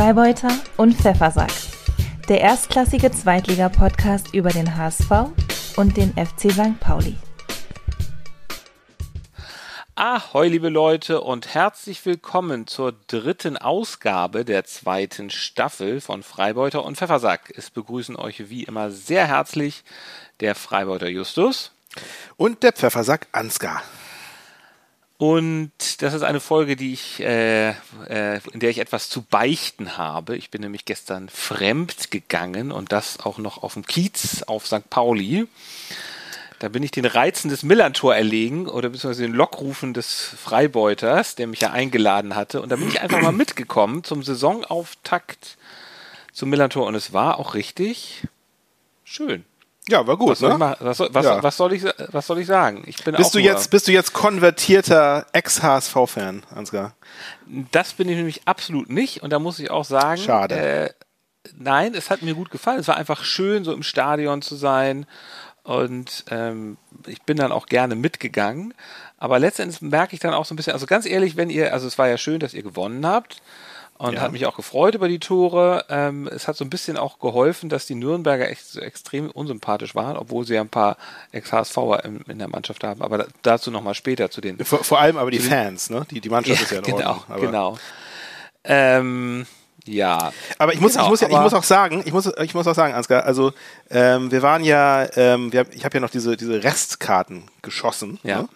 Freibeuter und Pfeffersack. Der erstklassige Zweitliga-Podcast über den HSV und den FC St. Pauli. Ahoi, liebe Leute, und herzlich willkommen zur dritten Ausgabe der zweiten Staffel von Freibeuter und Pfeffersack. Es begrüßen euch wie immer sehr herzlich der Freibeuter Justus und der Pfeffersack Ansgar. Und das ist eine Folge, die ich, äh, äh, in der ich etwas zu beichten habe. Ich bin nämlich gestern fremd gegangen und das auch noch auf dem Kiez auf St. Pauli. Da bin ich den Reizen des Millantor erlegen oder beziehungsweise den Lockrufen des Freibeuters, der mich ja eingeladen hatte. Und da bin ich einfach mal mitgekommen zum Saisonauftakt zum Millantor und es war auch richtig schön. Ja, war gut. Was soll, ne? ich, was, soll, was, Ja. was, soll, ich, was soll ich sagen? Ich bin Bist du jetzt, bist du jetzt konvertierter Ex-HSV-Fan, Ansgar? Das bin ich nämlich absolut nicht. Und da muss ich auch sagen, Schade. Äh, nein, es hat mir gut gefallen. Es war einfach schön, so im Stadion zu sein. Und ähm, ich bin dann auch gerne mitgegangen. Aber letztendlich merke ich dann auch so ein bisschen, also ganz ehrlich, wenn ihr, also es war ja schön, dass ihr gewonnen habt. Und Ja. hat mich auch gefreut über die Tore. Ähm, es hat so ein bisschen auch geholfen, dass die Nürnberger echt so extrem unsympathisch waren, obwohl sie ja ein paar Ex-HSVer in, in der Mannschaft haben. Aber da, dazu nochmal später zu den Vor, vor allem aber die Fans, ne? Die, die Mannschaft ist ja in genau, Ordnung. Aber, genau. Ähm, ja. aber ich muss, Genau, ich, muss ja, ich muss auch sagen, ich muss, ich muss auch sagen, Ansgar, also ähm, wir waren ja, ähm, wir, ich habe ja noch diese, diese Restkarten geschossen Ja. ne?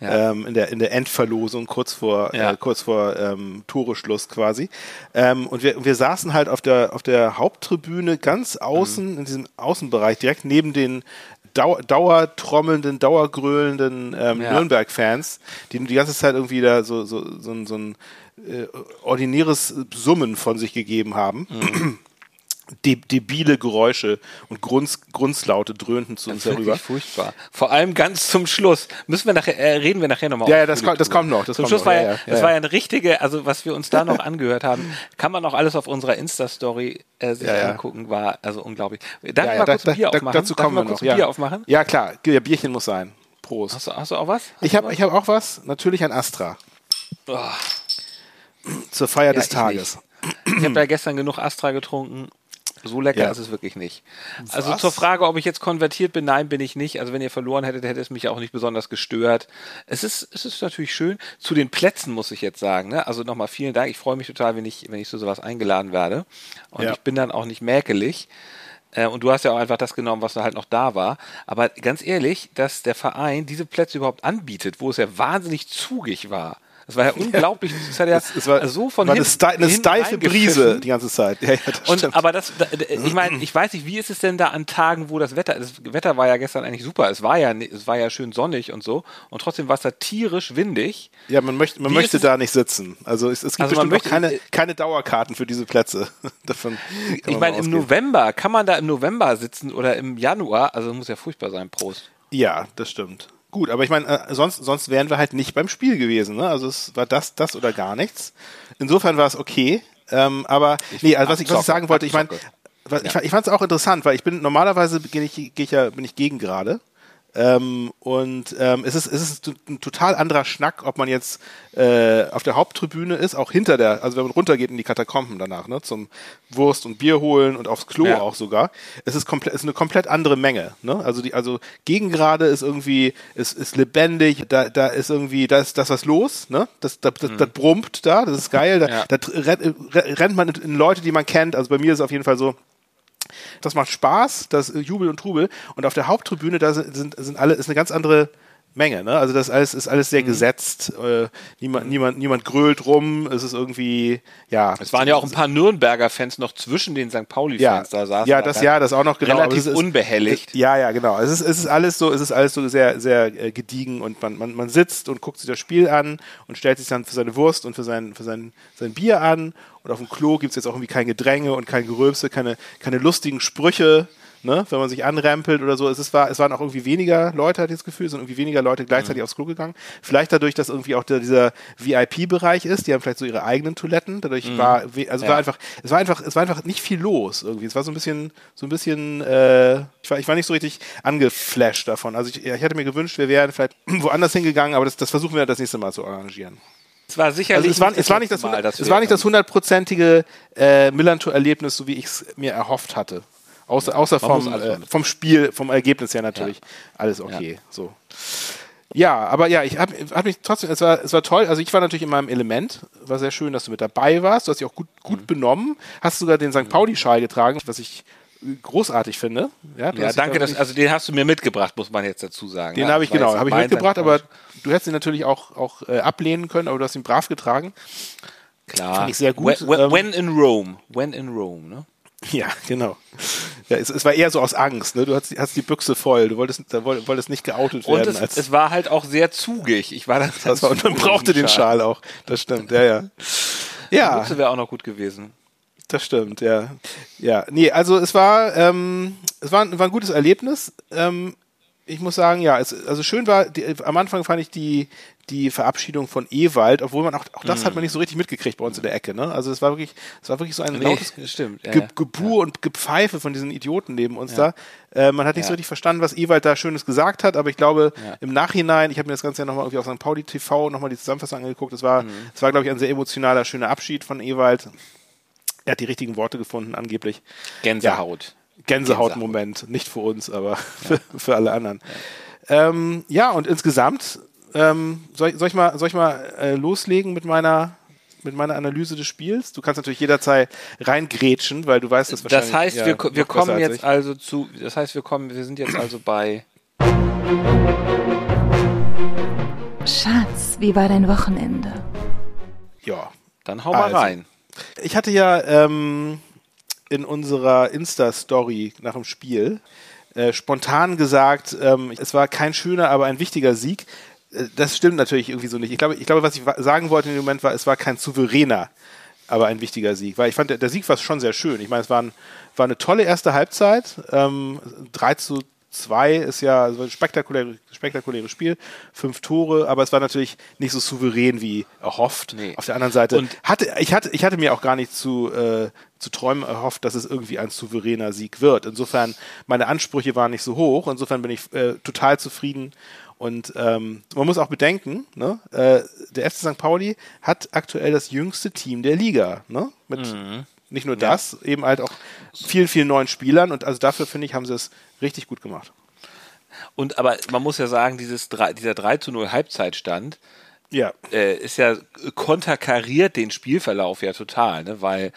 Ja. Ähm, in, der, in der Endverlosung, kurz vor, Ja. äh, kurz vor ähm, Toreschluss quasi. Ähm, und wir, wir saßen halt auf der, auf der Haupttribüne ganz außen, Mhm. in diesem Außenbereich, direkt neben den Dau dauertrommelnden, dauergröhlenden ähm, Ja. Nürnberg-Fans, die die ganze Zeit irgendwie da so, so, so, ein- so ein äh, ordinäres Summen von sich gegeben haben. Mhm. De debile Geräusche und Grunz Grunzlaute dröhnten zu uns herüber. furchtbar. Vor allem ganz zum Schluss. Müssen wir nachher, äh, reden wir nachher nochmal. Ja, ja, das kommt- das kommt noch, das zum kommt Schluss noch, war ja, ja, das ja, war ja. eine richtige, also was wir uns da noch angehört haben, kann man auch alles auf unserer Insta-Story äh, sich Ja, angucken, war also unglaublich. Darf Ja, ich mal kurz ein Bier da- aufmachen? Dazu Darf kommen ich wir noch. Ja. Bier aufmachen? ja, klar. Ja, Bierchen muss sein. Prost. Hast du, hast du auch was? Hast Ich habe hab auch was. Natürlich ein Astra. Oh, Zur Feier des ich Tages. nicht. Ich habe ja gestern genug Astra getrunken. So lecker Ja. ist es wirklich nicht. Also Was? zur Frage, ob ich jetzt konvertiert bin, nein, bin ich nicht. Also wenn ihr verloren hättet, hätte es mich auch nicht besonders gestört. Es ist, es ist natürlich schön. Zu den Plätzen muss ich jetzt sagen. Ne? Also nochmal vielen Dank. Ich freue mich total, wenn ich, wenn ich zu sowas eingeladen werde. Und Ja. ich bin dann auch nicht mäkelig. Äh, Und du hast ja auch einfach das genommen, was da halt noch da war. Aber ganz ehrlich, dass der Verein diese Plätze überhaupt anbietet, wo es ja wahnsinnig zugig war. Das war ja unglaublich. Das hat ja Es, es war, so von war eine, hinten- eine hinten steife Brise die ganze Zeit. Ja, ja, das Und stimmt. aber das, da- da- ich meine, ich weiß nicht, wie ist es denn da an Tagen, wo das Wetter, das Wetter war ja gestern eigentlich super. Es war ja, es war ja schön sonnig und so. Und trotzdem war es da tierisch windig. ja, man möchte, man Wie möchte es- da nicht sitzen. Also es, es gibt Also bestimmt möchte- keine, keine Dauerkarten für diese Plätze. Davon Ich meine, im. November, kann man da im November sitzen oder im Januar? Also muss ja furchtbar sein, Prost. Ja, das stimmt. Gut, aber ich meine, äh, sonst, sonst wären wir halt nicht beim Spiel gewesen. Ne? Also es war das, das oder gar nichts. Insofern war es okay. Ähm, aber nee, also was ich, was ich sagen wollte, ich meine, was- ich, ich fand es auch interessant, weil ich bin normalerweise gehe ich, ich ja, bin ich gegen gerade. Ähm, und ähm, es ist es ist ein total anderer Schnack, ob man jetzt äh, auf der Haupttribüne ist, auch hinter der, also wenn man runtergeht in die Katakomben danach, ne, zum Wurst und Bier holen und aufs Klo Ja. auch sogar. Es ist komplett, es ist eine komplett andere Menge. Ne? Also die, also Gegengrade ist irgendwie, ist, ist lebendig, da, da ist irgendwie, da ist das was los, ne? Das, das, das, das brummt da, das ist geil. Da, Mhm. Ja. da rennt, rennt man in Leute, die man kennt. Also bei mir ist es auf jeden Fall so, das macht Spaß, das Jubel und Trubel. Und auf der Haupttribüne, da sind, sind alle, ist eine ganz andere Menge, ne? Also das alles ist alles Mhm. sehr gesetzt. Äh, niemand, niemand, niemand grölt rum. Es ist irgendwie, ja. Es waren ja auch ein paar Nürnberger Fans noch zwischen den St. ja, Pauli-Fans da saßen. ja, das ja, das auch noch genau. aber relativ es ist, unbehelligt. Ja, ja, genau. Es ist, es ist alles so, es ist alles so sehr, sehr äh, gediegen und man, man, man sitzt und guckt sich das Spiel an und stellt sich dann für seine Wurst und für sein, für sein, sein Bier an. Und auf dem Klo gibt's jetzt auch irgendwie kein Gedränge und kein Gerülpse, keine, keine lustigen Sprüche. Ne, wenn man sich anrempelt oder so, es, ist, war, es waren auch irgendwie weniger Leute, hatte ich das Gefühl, es sind irgendwie weniger Leute gleichzeitig Mhm. aufs Klo gegangen. Vielleicht dadurch, dass irgendwie auch der, dieser VIP-Bereich ist, die haben vielleicht so ihre eigenen Toiletten. Dadurch war, we- also Mhm. Ja. war einfach, es war einfach, es war einfach nicht viel los irgendwie. Es war so ein bisschen, so ein bisschen, äh, ich war, ich war nicht so richtig angeflasht davon. Also ich, ich hätte mir gewünscht, wir wären vielleicht woanders hingegangen, aber das, das versuchen wir das nächste Mal zu arrangieren. Es war sicherlich also es war, es war nicht das, Mal, es war nicht das hundertprozentige äh, Millantor-Erlebnis, so wie ich es mir erhofft hatte. Außer, außer vom, äh, vom Spiel, vom Ergebnis her natürlich. Alles okay. So. Ja, aber ja, ich habe hab mich trotzdem, es war, es war toll. Also ich war natürlich in meinem Element. War sehr schön, dass du mit dabei warst. Du hast dich auch gut, gut Mhm. benommen. Hast sogar den St. Pauli-Schal getragen, was ich äh, großartig finde. Ja, Ja, danke, da dass, also den hast du mir mitgebracht, muss man jetzt dazu sagen. den ja, habe ich genau, habe ich mitgebracht, aber du hättest ihn natürlich auch, auch äh, ablehnen können, aber du hast ihn brav getragen. Klar. fand ich sehr gut. When, when, Ähm, when in Rome. When in Rome, ne? Ja, genau. Ja, es, es war eher so aus Angst, ne? Du hast, hast die Büchse voll, du wolltest, da woll- wolltest nicht geoutet Und werden. es, als, es war halt auch sehr zugig. Ich war dann das war, und man brauchte den Schal auch. Das stimmt, ja, ja. Die Ja, Büchse wäre auch noch gut gewesen. das stimmt, ja. Ja, nee, also es war, ähm, es war, war ein gutes Erlebnis. Ähm, ich muss sagen, ja, es, also schön war, die, am Anfang fand ich die, die Verabschiedung von Ewald, obwohl man auch, auch das hat man nicht so richtig mitgekriegt bei uns in der Ecke, ne? Also es war wirklich, es war wirklich so ein Nee, lautes stimmt. Ja, Ge ja. Gebuhr und Gepfeife von diesen Idioten neben uns da. Äh, man hat nicht Ja. so richtig verstanden, was Ewald da Schönes gesagt hat, aber ich glaube, Ja. im Nachhinein, ich habe mir das Ganze ja nochmal irgendwie auf St. Pauli TV nochmal die Zusammenfassung angeguckt, es war, Mhm. es war, glaube ich, ein sehr emotionaler, schöner Abschied von Ewald. Er hat die richtigen Worte gefunden, angeblich. Gänsehaut. Gänsehaut-Moment, nicht für uns, aber für, für alle anderen. Ähm, ja, und insgesamt, ähm, soll, ich- soll ich mal, soll ich mal äh, loslegen mit meiner, mit meiner Analyse des Spiels? Du kannst natürlich jederzeit reingrätschen, weil du weißt das wahrscheinlich. Das heißt, ja, wir, wir kommen jetzt ich. also zu, das heißt, wir kommen, wir sind jetzt also bei Schatz, wie war dein Wochenende? Ja. Dann hau mal Also. rein. Ich hatte ja ähm, in unserer Insta-Story nach dem Spiel äh, spontan gesagt, ähm, es war kein schöner, aber ein wichtiger Sieg. Äh, Das stimmt natürlich irgendwie so nicht. Ich glaube, ich glaube, was ich sagen wollte in dem Moment war, es war kein souveräner, aber ein wichtiger Sieg. Weil ich fand, der, der Sieg war schon sehr schön. Ich meine, es war, ein, war eine tolle erste Halbzeit. Ähm, 3 zu 2 ist ja so ein spektakuläre, spektakuläres Spiel. Fünf Tore, aber es war natürlich nicht so souverän wie erhofft. Nee. Auf der anderen Seite Und- hatte, ich, hatte, ich hatte mir auch gar nicht zu, äh, zu träumen erhofft, dass es irgendwie ein souveräner Sieg wird. Insofern, meine Ansprüche waren nicht so hoch. Insofern bin ich äh, total zufrieden. Und ähm, man muss auch bedenken, ne, äh, der FC St. Pauli hat aktuell das jüngste Team der Liga. Ne? Mit nicht nur das, eben halt auch vielen, vielen neuen Spielern. Und also dafür, finde ich, haben sie es richtig gut gemacht. Und aber man muss ja sagen, dieses dieser 3 zu 0 Halbzeitstand Ja. äh, ist ja konterkariert den Spielverlauf ja total, ne? Weil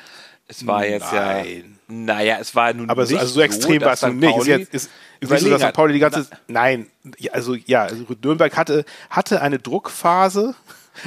es war jetzt ja. Naja, es war nun Aber so, nicht also so extrem war dass es nun nicht. Ist, jetzt, ist, ist nicht so, dass St. Pauli die ganze. Nein, ja, also ja, also Nürnberg hatte, hatte eine Druckphase,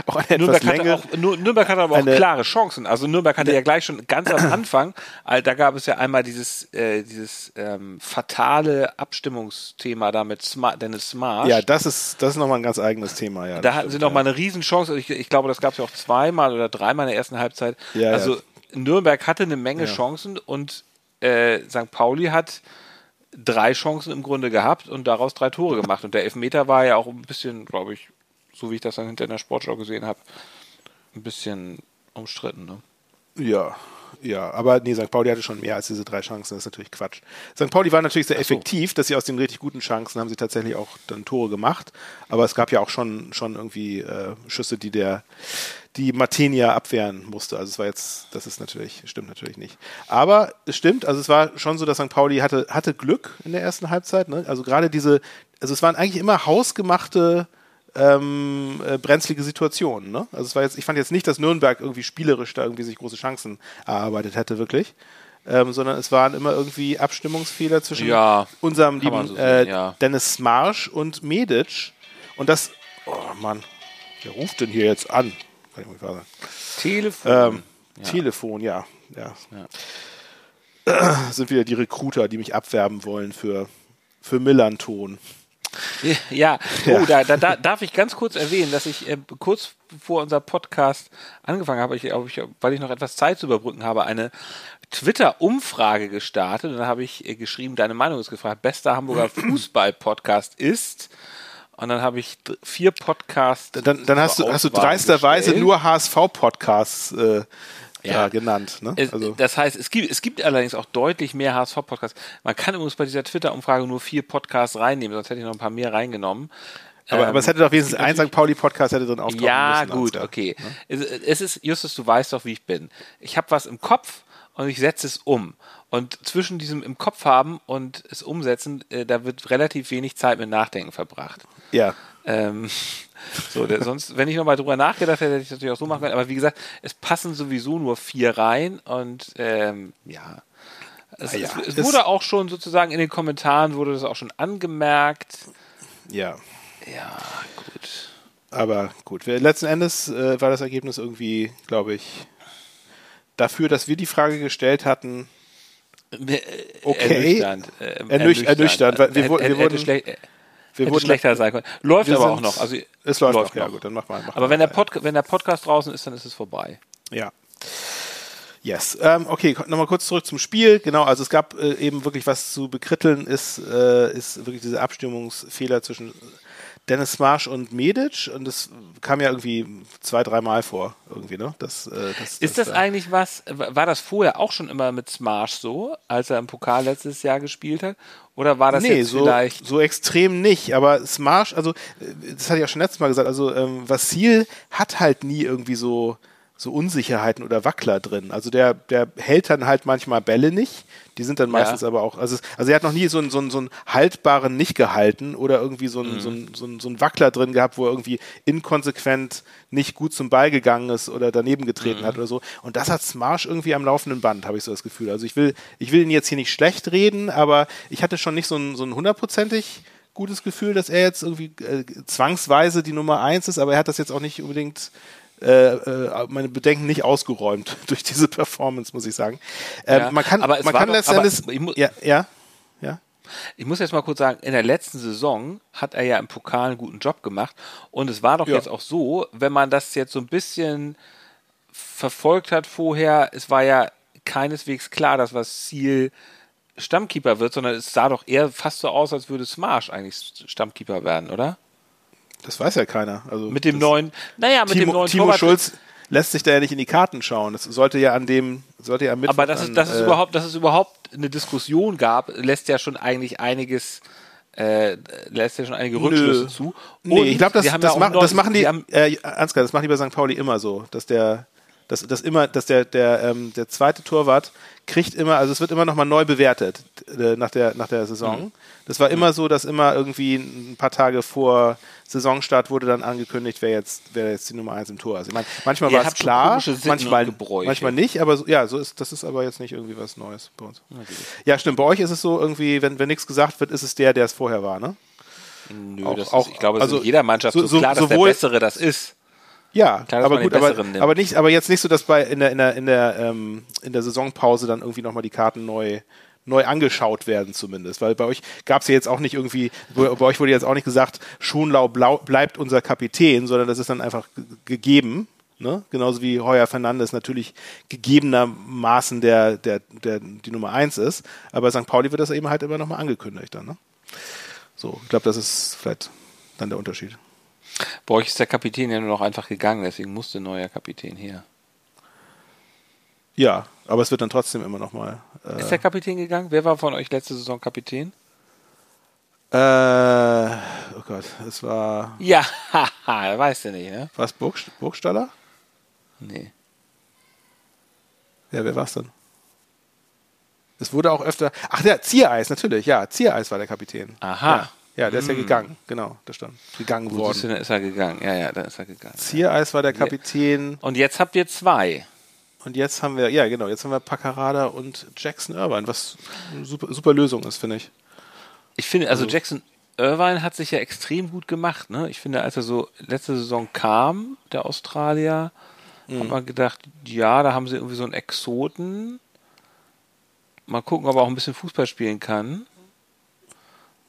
auch eine etwas Nürnberg hatte, längere. auch, Nür- Nürnberg hatte aber auch eine- klare Chancen. Also Nürnberg hatte ja gleich schon ganz am Anfang, äh, da gab es ja einmal dieses, äh, dieses ähm, fatale Abstimmungsthema da mit Smar Dennis Smarsch. ja, das ist, das ist nochmal ein ganz eigenes Thema. Ja, da hatten sie stimmt, noch ja. mal eine Riesenchance. Ich, ich glaube, das gab es ja auch zweimal oder dreimal in der ersten Halbzeit. Ja, also ja. Nürnberg hatte eine Menge Ja. Chancen und äh, St. Pauli hat drei Chancen im Grunde gehabt und daraus drei Tore gemacht. Und der Elfmeter war ja auch ein bisschen, glaube ich, so wie ich das dann hinter in der Sportschau gesehen habe, ein bisschen umstritten. Ne? Ja, ja, aber nee, St. Pauli hatte schon mehr als diese drei Chancen, das ist natürlich Quatsch. St. Pauli war natürlich sehr effektiv, dass sie aus den richtig guten Chancen haben sie tatsächlich auch dann Tore gemacht, aber es gab ja auch schon, schon irgendwie äh, Schüsse, die der, die Martinia abwehren musste. Also es war jetzt, das ist natürlich, stimmt natürlich nicht. Aber es stimmt, also es war schon so, dass St. Pauli hatte, hatte Glück in der ersten Halbzeit, ne? Also gerade diese, also es waren eigentlich immer hausgemachte ähm, äh, brenzlige Situationen. Ne? Also es war jetzt, ich fand jetzt nicht, dass Nürnberg irgendwie spielerisch da irgendwie sich große Chancen erarbeitet hätte, wirklich. Ähm, sondern es waren immer irgendwie Abstimmungsfehler zwischen Ja, unserem lieben so äh, sehen, ja. Dennis Marsch und Medic. Und das, oh Mann, wer ruft denn hier jetzt an? Kann ich mal sagen. Telefon. Ähm, Telefon, ja. ja. Sind wieder die Recruiter, die mich abwerben wollen für, für Millanton. Ja, oh, da, da, da darf ich ganz kurz erwähnen, dass ich äh, kurz bevor unser Podcast angefangen habe, ich, ich, weil ich noch etwas Zeit zu überbrücken habe, eine Twitter-Umfrage gestartet. Und da habe ich äh, geschrieben, deine Meinung ist gefragt, bester Hamburger Fußball-Podcast ist. Und dann habe ich vier Podcasts. Dann, dann hast, du, hast du dreisterweise gestellt. nur HSV-Podcasts äh, Ja. ja. genannt. Ne? Es, Also, das heißt, es gibt, es gibt allerdings auch deutlich mehr HSV-Podcasts. Man kann übrigens bei dieser Twitter-Umfrage nur vier Podcasts reinnehmen, sonst hätte ich noch ein paar mehr reingenommen. Aber, Ähm, aber es hätte doch wenigstens ein St. Pauli-Podcast hätte drin auftauchen Ja, müssen. gut, okay. Es, es ist, Justus, du weißt doch, wie ich bin. Ich habe was im Kopf und ich setze es um. Und zwischen diesem im Kopf haben und es umsetzen, äh, da wird relativ wenig Zeit mit Nachdenken verbracht. Ja. Ähm, so, der, sonst, wenn ich nochmal drüber nachgedacht hätte, hätte ich das natürlich auch so machen können. Aber wie gesagt, es passen sowieso nur vier rein und ähm, ja. Es, Ah ja, es, es wurde auch schon sozusagen in den Kommentaren wurde das auch schon angemerkt. Ja. Ja, gut. Aber gut, letzten Endes äh, war das Ergebnis irgendwie, glaube ich, dafür, dass wir die Frage gestellt hatten. Okay. Ernüchternd. äh, Ernüch- ernüchternd, weil wir wurden- wir wurden- schlech- Wir hätte wurden schlechter sein können. Läuft aber auch noch. Also, Es läuft, läuft noch, ja noch. gut, dann mach mal. Mach aber mal wenn der. Pod wenn der Podcast draußen ist, dann ist es vorbei. Ja. Yes. Ähm, okay, nochmal kurz zurück zum Spiel. Genau, also es gab äh, eben wirklich was zu bekritteln, ist, äh, ist wirklich dieser Abstimmungsfehler zwischen Dennis Marsch und Medic und das kam ja irgendwie zwei, dreimal vor, irgendwie, ne? Das, äh, das, Ist das da- eigentlich was, war das vorher auch schon immer mit Smash so, als er im Pokal letztes Jahr gespielt hat? Oder war das nee, jetzt so, vielleicht. so extrem nicht, aber Smash, also äh, das hatte ich auch schon letztes Mal gesagt, also ähm, Vassil hat halt nie irgendwie so so Unsicherheiten oder Wackler drin. Also der, der hält dann halt manchmal Bälle nicht. Die sind dann meistens aber auch, also, es- also er hat noch nie so einen, so einen, so einen haltbaren nicht gehalten oder irgendwie so einen, so, einen, so, einen, so einen Wackler drin gehabt, wo er irgendwie inkonsequent nicht gut zum Ball gegangen ist oder daneben getreten hat oder so. Und das hat Smarsh irgendwie am laufenden Band, habe ich so das Gefühl. Also ich will, ich will ihn jetzt hier nicht schlecht reden, aber ich hatte schon nicht so ein, so ein hundertprozentig gutes Gefühl, dass er jetzt irgendwie äh, zwangsweise die Nummer eins ist, aber er hat das jetzt auch nicht unbedingt äh, äh, meine Bedenken nicht ausgeräumt durch diese Performance, muss ich sagen. Ähm, Ja, man kann, aber es man kann letzten Endes, ja, ja, ja, Ich muss jetzt mal kurz sagen, in der letzten Saison hat er ja im Pokal einen guten Job gemacht. Und es war doch Ja. jetzt auch so, wenn man das jetzt so ein bisschen verfolgt hat vorher, es war ja keineswegs klar, dass was Ziel Stammkeeper wird, sondern es sah doch eher fast so aus, als würde Smarsh eigentlich Stammkeeper werden, oder? Das weiß ja keiner. Also Mit dem neuen, naja, mit dem Timo, neuen Timo Torwart- Schulz lässt sich da ja nicht in die Karten schauen. Das sollte ja an dem, sollte ja mit. Aber dass es, dass es überhaupt, dass es überhaupt eine Diskussion gab, lässt ja schon eigentlich einiges, äh, lässt ja schon einige Rückschlüsse Nö. zu. Nee, Und ich glaube, das, das, ja das machen die, haben- äh, Ansgar, das machen die bei St. Pauli immer so, dass der, dass, dass immer, dass der, der, ähm, der zweite Torwart kriegt immer, also es wird immer nochmal neu bewertet äh, nach der, nach der Saison. Mhm. Das war immer so, dass immer irgendwie ein paar Tage vor Saisonstart wurde dann angekündigt, wer jetzt, wer jetzt die Nummer eins im Tor ist. Ich meine, manchmal war es klar, manchmal, manchmal nicht, aber so, ja, so ist, das ist aber jetzt nicht irgendwie was Neues bei uns. Ja, stimmt. Bei euch ist es so irgendwie, wenn, wenn nichts gesagt wird, ist es der, der es vorher war, ne? Nö, Auch- das auch- ist, ich glaube, es ist also in jeder Mannschaft so- so, klar, dass der Bessere das ist. Ja, Klar, aber gut, aber, aber nicht, aber jetzt nicht so, dass bei in der in der in der ähm, in der Saisonpause dann irgendwie nochmal die Karten neu neu angeschaut werden zumindest, weil bei euch gab es ja jetzt auch nicht irgendwie, bei euch wurde jetzt auch nicht gesagt, Schonlau bleibt unser Kapitän, sondern das ist dann einfach gegeben, ne? Genauso wie Heuer Fernandes natürlich gegebenermaßen der der der die Nummer eins ist, aber St. Pauli wird das eben halt immer nochmal angekündigt dann, ne? So, ich glaube, das ist vielleicht dann der Unterschied. Bei euch ist der Kapitän ja nur noch einfach gegangen, deswegen musste ein neuer Kapitän her. Ja, aber es wird dann trotzdem immer nochmal. Äh, Ist der Kapitän gegangen? Wer war von euch letzte Saison Kapitän? Äh, oh Gott, es war. Ja, haha, weißt du nicht, ne? Was, Burg, Burgstaller? Nee. Ja, wer war's denn? Es wurde auch öfter. Ach ja, Ziereis, natürlich, ja. Ziereis war der Kapitän. Aha. Ja, ja der ist ja gegangen, genau, da stand. Gegangen du, worden. dann ist er gegangen. Ja, ja, dann ist er gegangen. Ziereis war der Kapitän. Und jetzt habt ihr zwei. Und jetzt haben wir, ja genau, jetzt haben wir Paccarada und Jackson Irvine, was eine super, super Lösung ist, finde ich. Ich finde, also Jackson Irvine hat sich ja extrem gut gemacht. Ne? Ich finde, als er so letzte Saison kam, der Australier, Mhm. hat man gedacht, ja, da haben sie irgendwie so einen Exoten. Mal gucken, ob er auch ein bisschen Fußball spielen kann.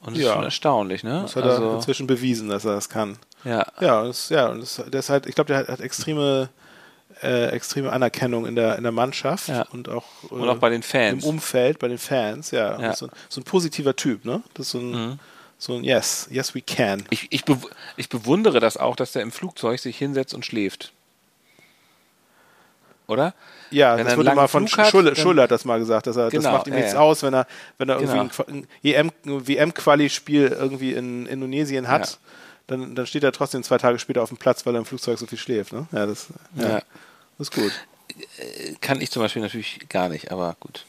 Und das Ja. ist schon erstaunlich, ne? Das hat er also, inzwischen bewiesen, dass er das kann. ja. Ja, das, ja, und das, der ist halt, ich glaube, der hat, hat extreme, äh, extreme Anerkennung in der, in der Mannschaft Ja. und auch, äh, Und auch bei den Fans. im Umfeld, bei den Fans, ja. Ja. Mhm. So, ein- so ein positiver Typ, ne? Das ist so ein, so ein Yes, yes we can. Ich, ich, bew ich bewundere das auch, dass er im Flugzeug sich hinsetzt und schläft. Oder? Ja, Wenn das wurde mal von hat, Schulle, dann- Schulle hat das mal gesagt, dass er, das Genau, macht ihm ja, nichts ja. aus, wenn er, wenn er Genau. irgendwie ein, Qua- ein EM, WM-Quali-Spiel irgendwie in Indonesien hat. dann, dann steht er trotzdem zwei Tage später auf dem Platz, weil er im Flugzeug so viel schläft. Ne? Ja, das, ja. Ja. das ist gut. Kann ich zum Beispiel natürlich gar nicht, aber gut.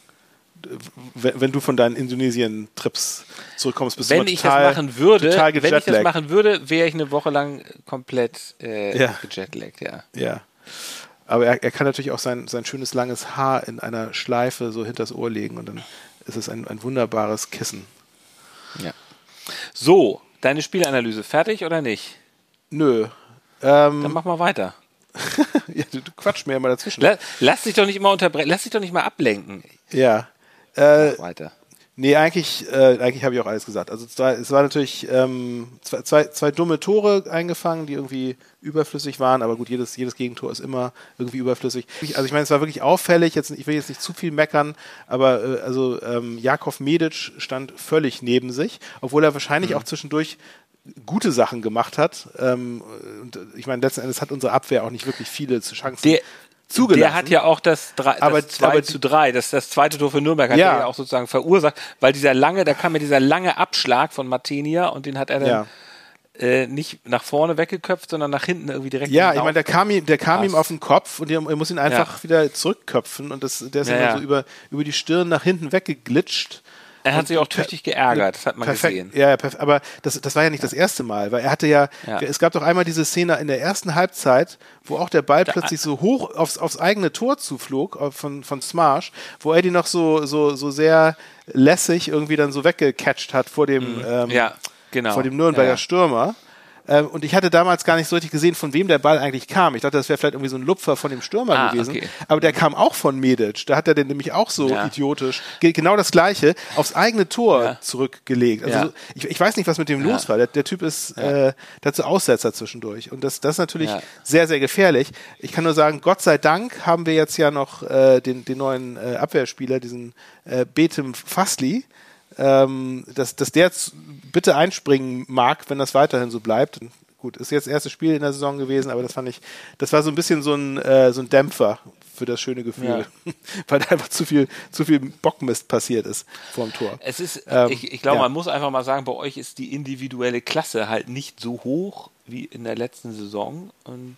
Wenn, du von deinen Indonesien-Trips zurückkommst, bist Wenn du ich total, das machen würde, total wenn ich das machen würde, wäre ich eine Woche lang komplett äh, Ja. gejetlaggt, ja. Ja. Aber er, er kann natürlich auch sein, sein schönes langes Haar in einer Schleife so hinters Ohr legen und dann ist es ein, ein wunderbares Kissen. ja. So, deine Spielanalyse fertig oder nicht? Nö. Ähm, Dann mach mal weiter. ja, du, du quatsch mir immer dazwischen. La lass dich doch nicht immer unterbrechen, lass dich doch nicht mal ablenken. Ja. Äh, Mach weiter. Nee, eigentlich, äh, eigentlich habe ich auch alles gesagt. Also es war, es war natürlich ähm, zwei, zwei, zwei dumme Tore eingefangen, die irgendwie überflüssig waren, aber gut, jedes, jedes Gegentor ist immer irgendwie überflüssig. Also ich meine, es war wirklich auffällig, jetzt, ich will jetzt nicht zu viel meckern, aber äh, also ähm, Jakov Medic stand völlig neben sich, obwohl er wahrscheinlich auch zwischendurch gute Sachen gemacht hat. Ähm, und äh, ich meine, letzten Endes hat unsere Abwehr auch nicht wirklich viele Chancen Der, zugelassen. der hat ja auch das, drei, das Aber- 2 aber- zu 3, das, das zweite Tor für Nürnberg hat Ja. er ja auch sozusagen verursacht, weil dieser lange, da kam ja dieser lange Abschlag von Martinia und den hat er dann Ja. äh, nicht nach vorne weggeköpft, sondern nach hinten irgendwie direkt Ja, ich meine, der kam ihm, der kam ihm auf den Kopf und er, muss ihn einfach Ja. wieder zurückköpfen und das, der ist Ja, immer so über, über die Stirn nach hinten weggeglitscht. Er hat sich auch tüchtig geärgert, das hat man perfekt, gesehen. Ja, ja, aber das, das war ja nicht das erste Mal, weil er hatte ja, Ja. es gab doch einmal diese Szene in der ersten Halbzeit, wo auch der Ball plötzlich so hoch aufs, aufs eigene Tor zuflog auf- von, von Smash, wo er die noch so, so, so sehr lässig irgendwie dann so weggecatcht hat vor dem, ähm, Mhm. Ja, genau. vor dem Nürnberger ja, ja. Stürmer. Ähm, und ich hatte damals gar nicht so richtig gesehen, von wem der Ball eigentlich kam. Ich dachte, das wäre vielleicht irgendwie so ein Lupfer von dem Stürmer Ah, gewesen. okay. Aber der kam auch von Medic. Da hat er den nämlich auch so Ja. idiotisch, ge genau das Gleiche, aufs eigene Tor Ja. zurückgelegt. Also Ja. ich, ich weiß nicht, was mit dem los war. Der, der Typ ist äh, dazu Aussetzer zwischendurch. Und das, das ist natürlich sehr, sehr gefährlich. Ich kann nur sagen, Gott sei Dank haben wir jetzt ja noch äh, den, den neuen äh, Abwehrspieler, diesen äh, Betem Fasli, ähm, dass, dass der jetzt bitte einspringen mag, wenn das weiterhin so bleibt. Gut, ist jetzt das erste Spiel in der Saison gewesen, aber das fand ich, das war so ein bisschen so ein, äh, so ein Dämpfer für das schöne Gefühl, weil da einfach zu viel, zu viel Bockmist passiert ist vorm Tor. Es ist, Ähm, ich, ich glaube, ja. man muss einfach mal sagen, bei euch ist die individuelle Klasse halt nicht so hoch wie in der letzten Saison und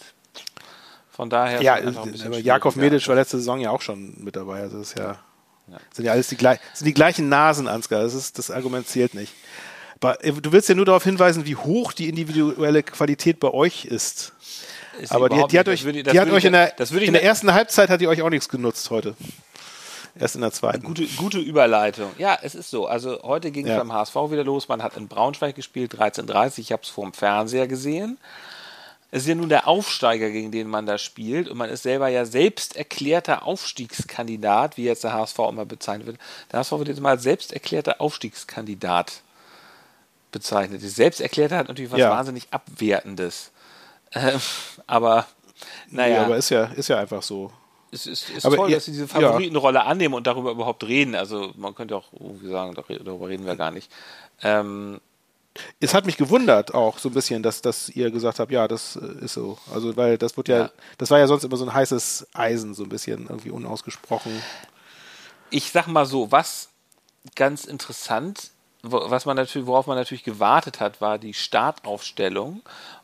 von daher Ja, ist es einfach ein bisschen aber schwierig, Jakov ja. Medic war letzte Saison ja auch schon mit dabei. Also das ist ja, sind ja alles die, gleich, sind die gleichen Nasen, Ansgar. Das, ist, das Argument zählt nicht. Aber äh, du willst ja nur darauf hinweisen, wie hoch die individuelle Qualität bei euch ist. Ist Aber die, die hat euch, würde- die hat euch in der, in der ersten Halbzeit hat die euch auch nichts genutzt heute. Erst in der zweiten. Gute, gute Überleitung. Ja, es ist so. Also heute ging es Ja. beim HSV wieder los. Man hat in Braunschweig gespielt, 13.30 Ich habe es vor dem Fernseher gesehen. Es ist ja nun der Aufsteiger, gegen den man da spielt. Und man ist selber ja selbst erklärter Aufstiegskandidat, wie jetzt der HSV immer bezeichnet wird. Der HSV wird jetzt mal als selbst erklärter Aufstiegskandidat bezeichnet. Die Selbsterklärte hat natürlich was Ja. wahnsinnig Abwertendes. Ähm, aber naja, Ja, aber ist ja, ist ja einfach so. es ist, ist toll, ja- dass sie diese Favoritenrolle annehmen und darüber überhaupt reden. Also man könnte auch irgendwie sagen, dar- darüber reden wir gar nicht. Ähm, Es hat mich gewundert auch so ein bisschen, dass, dass ihr gesagt habt, ja, das äh, ist so. Also, weil das wird ja, Ja. das war ja sonst immer so ein heißes Eisen, so ein bisschen irgendwie unausgesprochen. ich sag mal so, was ganz interessant, was man natürlich, worauf man natürlich gewartet hat, war die Startaufstellung.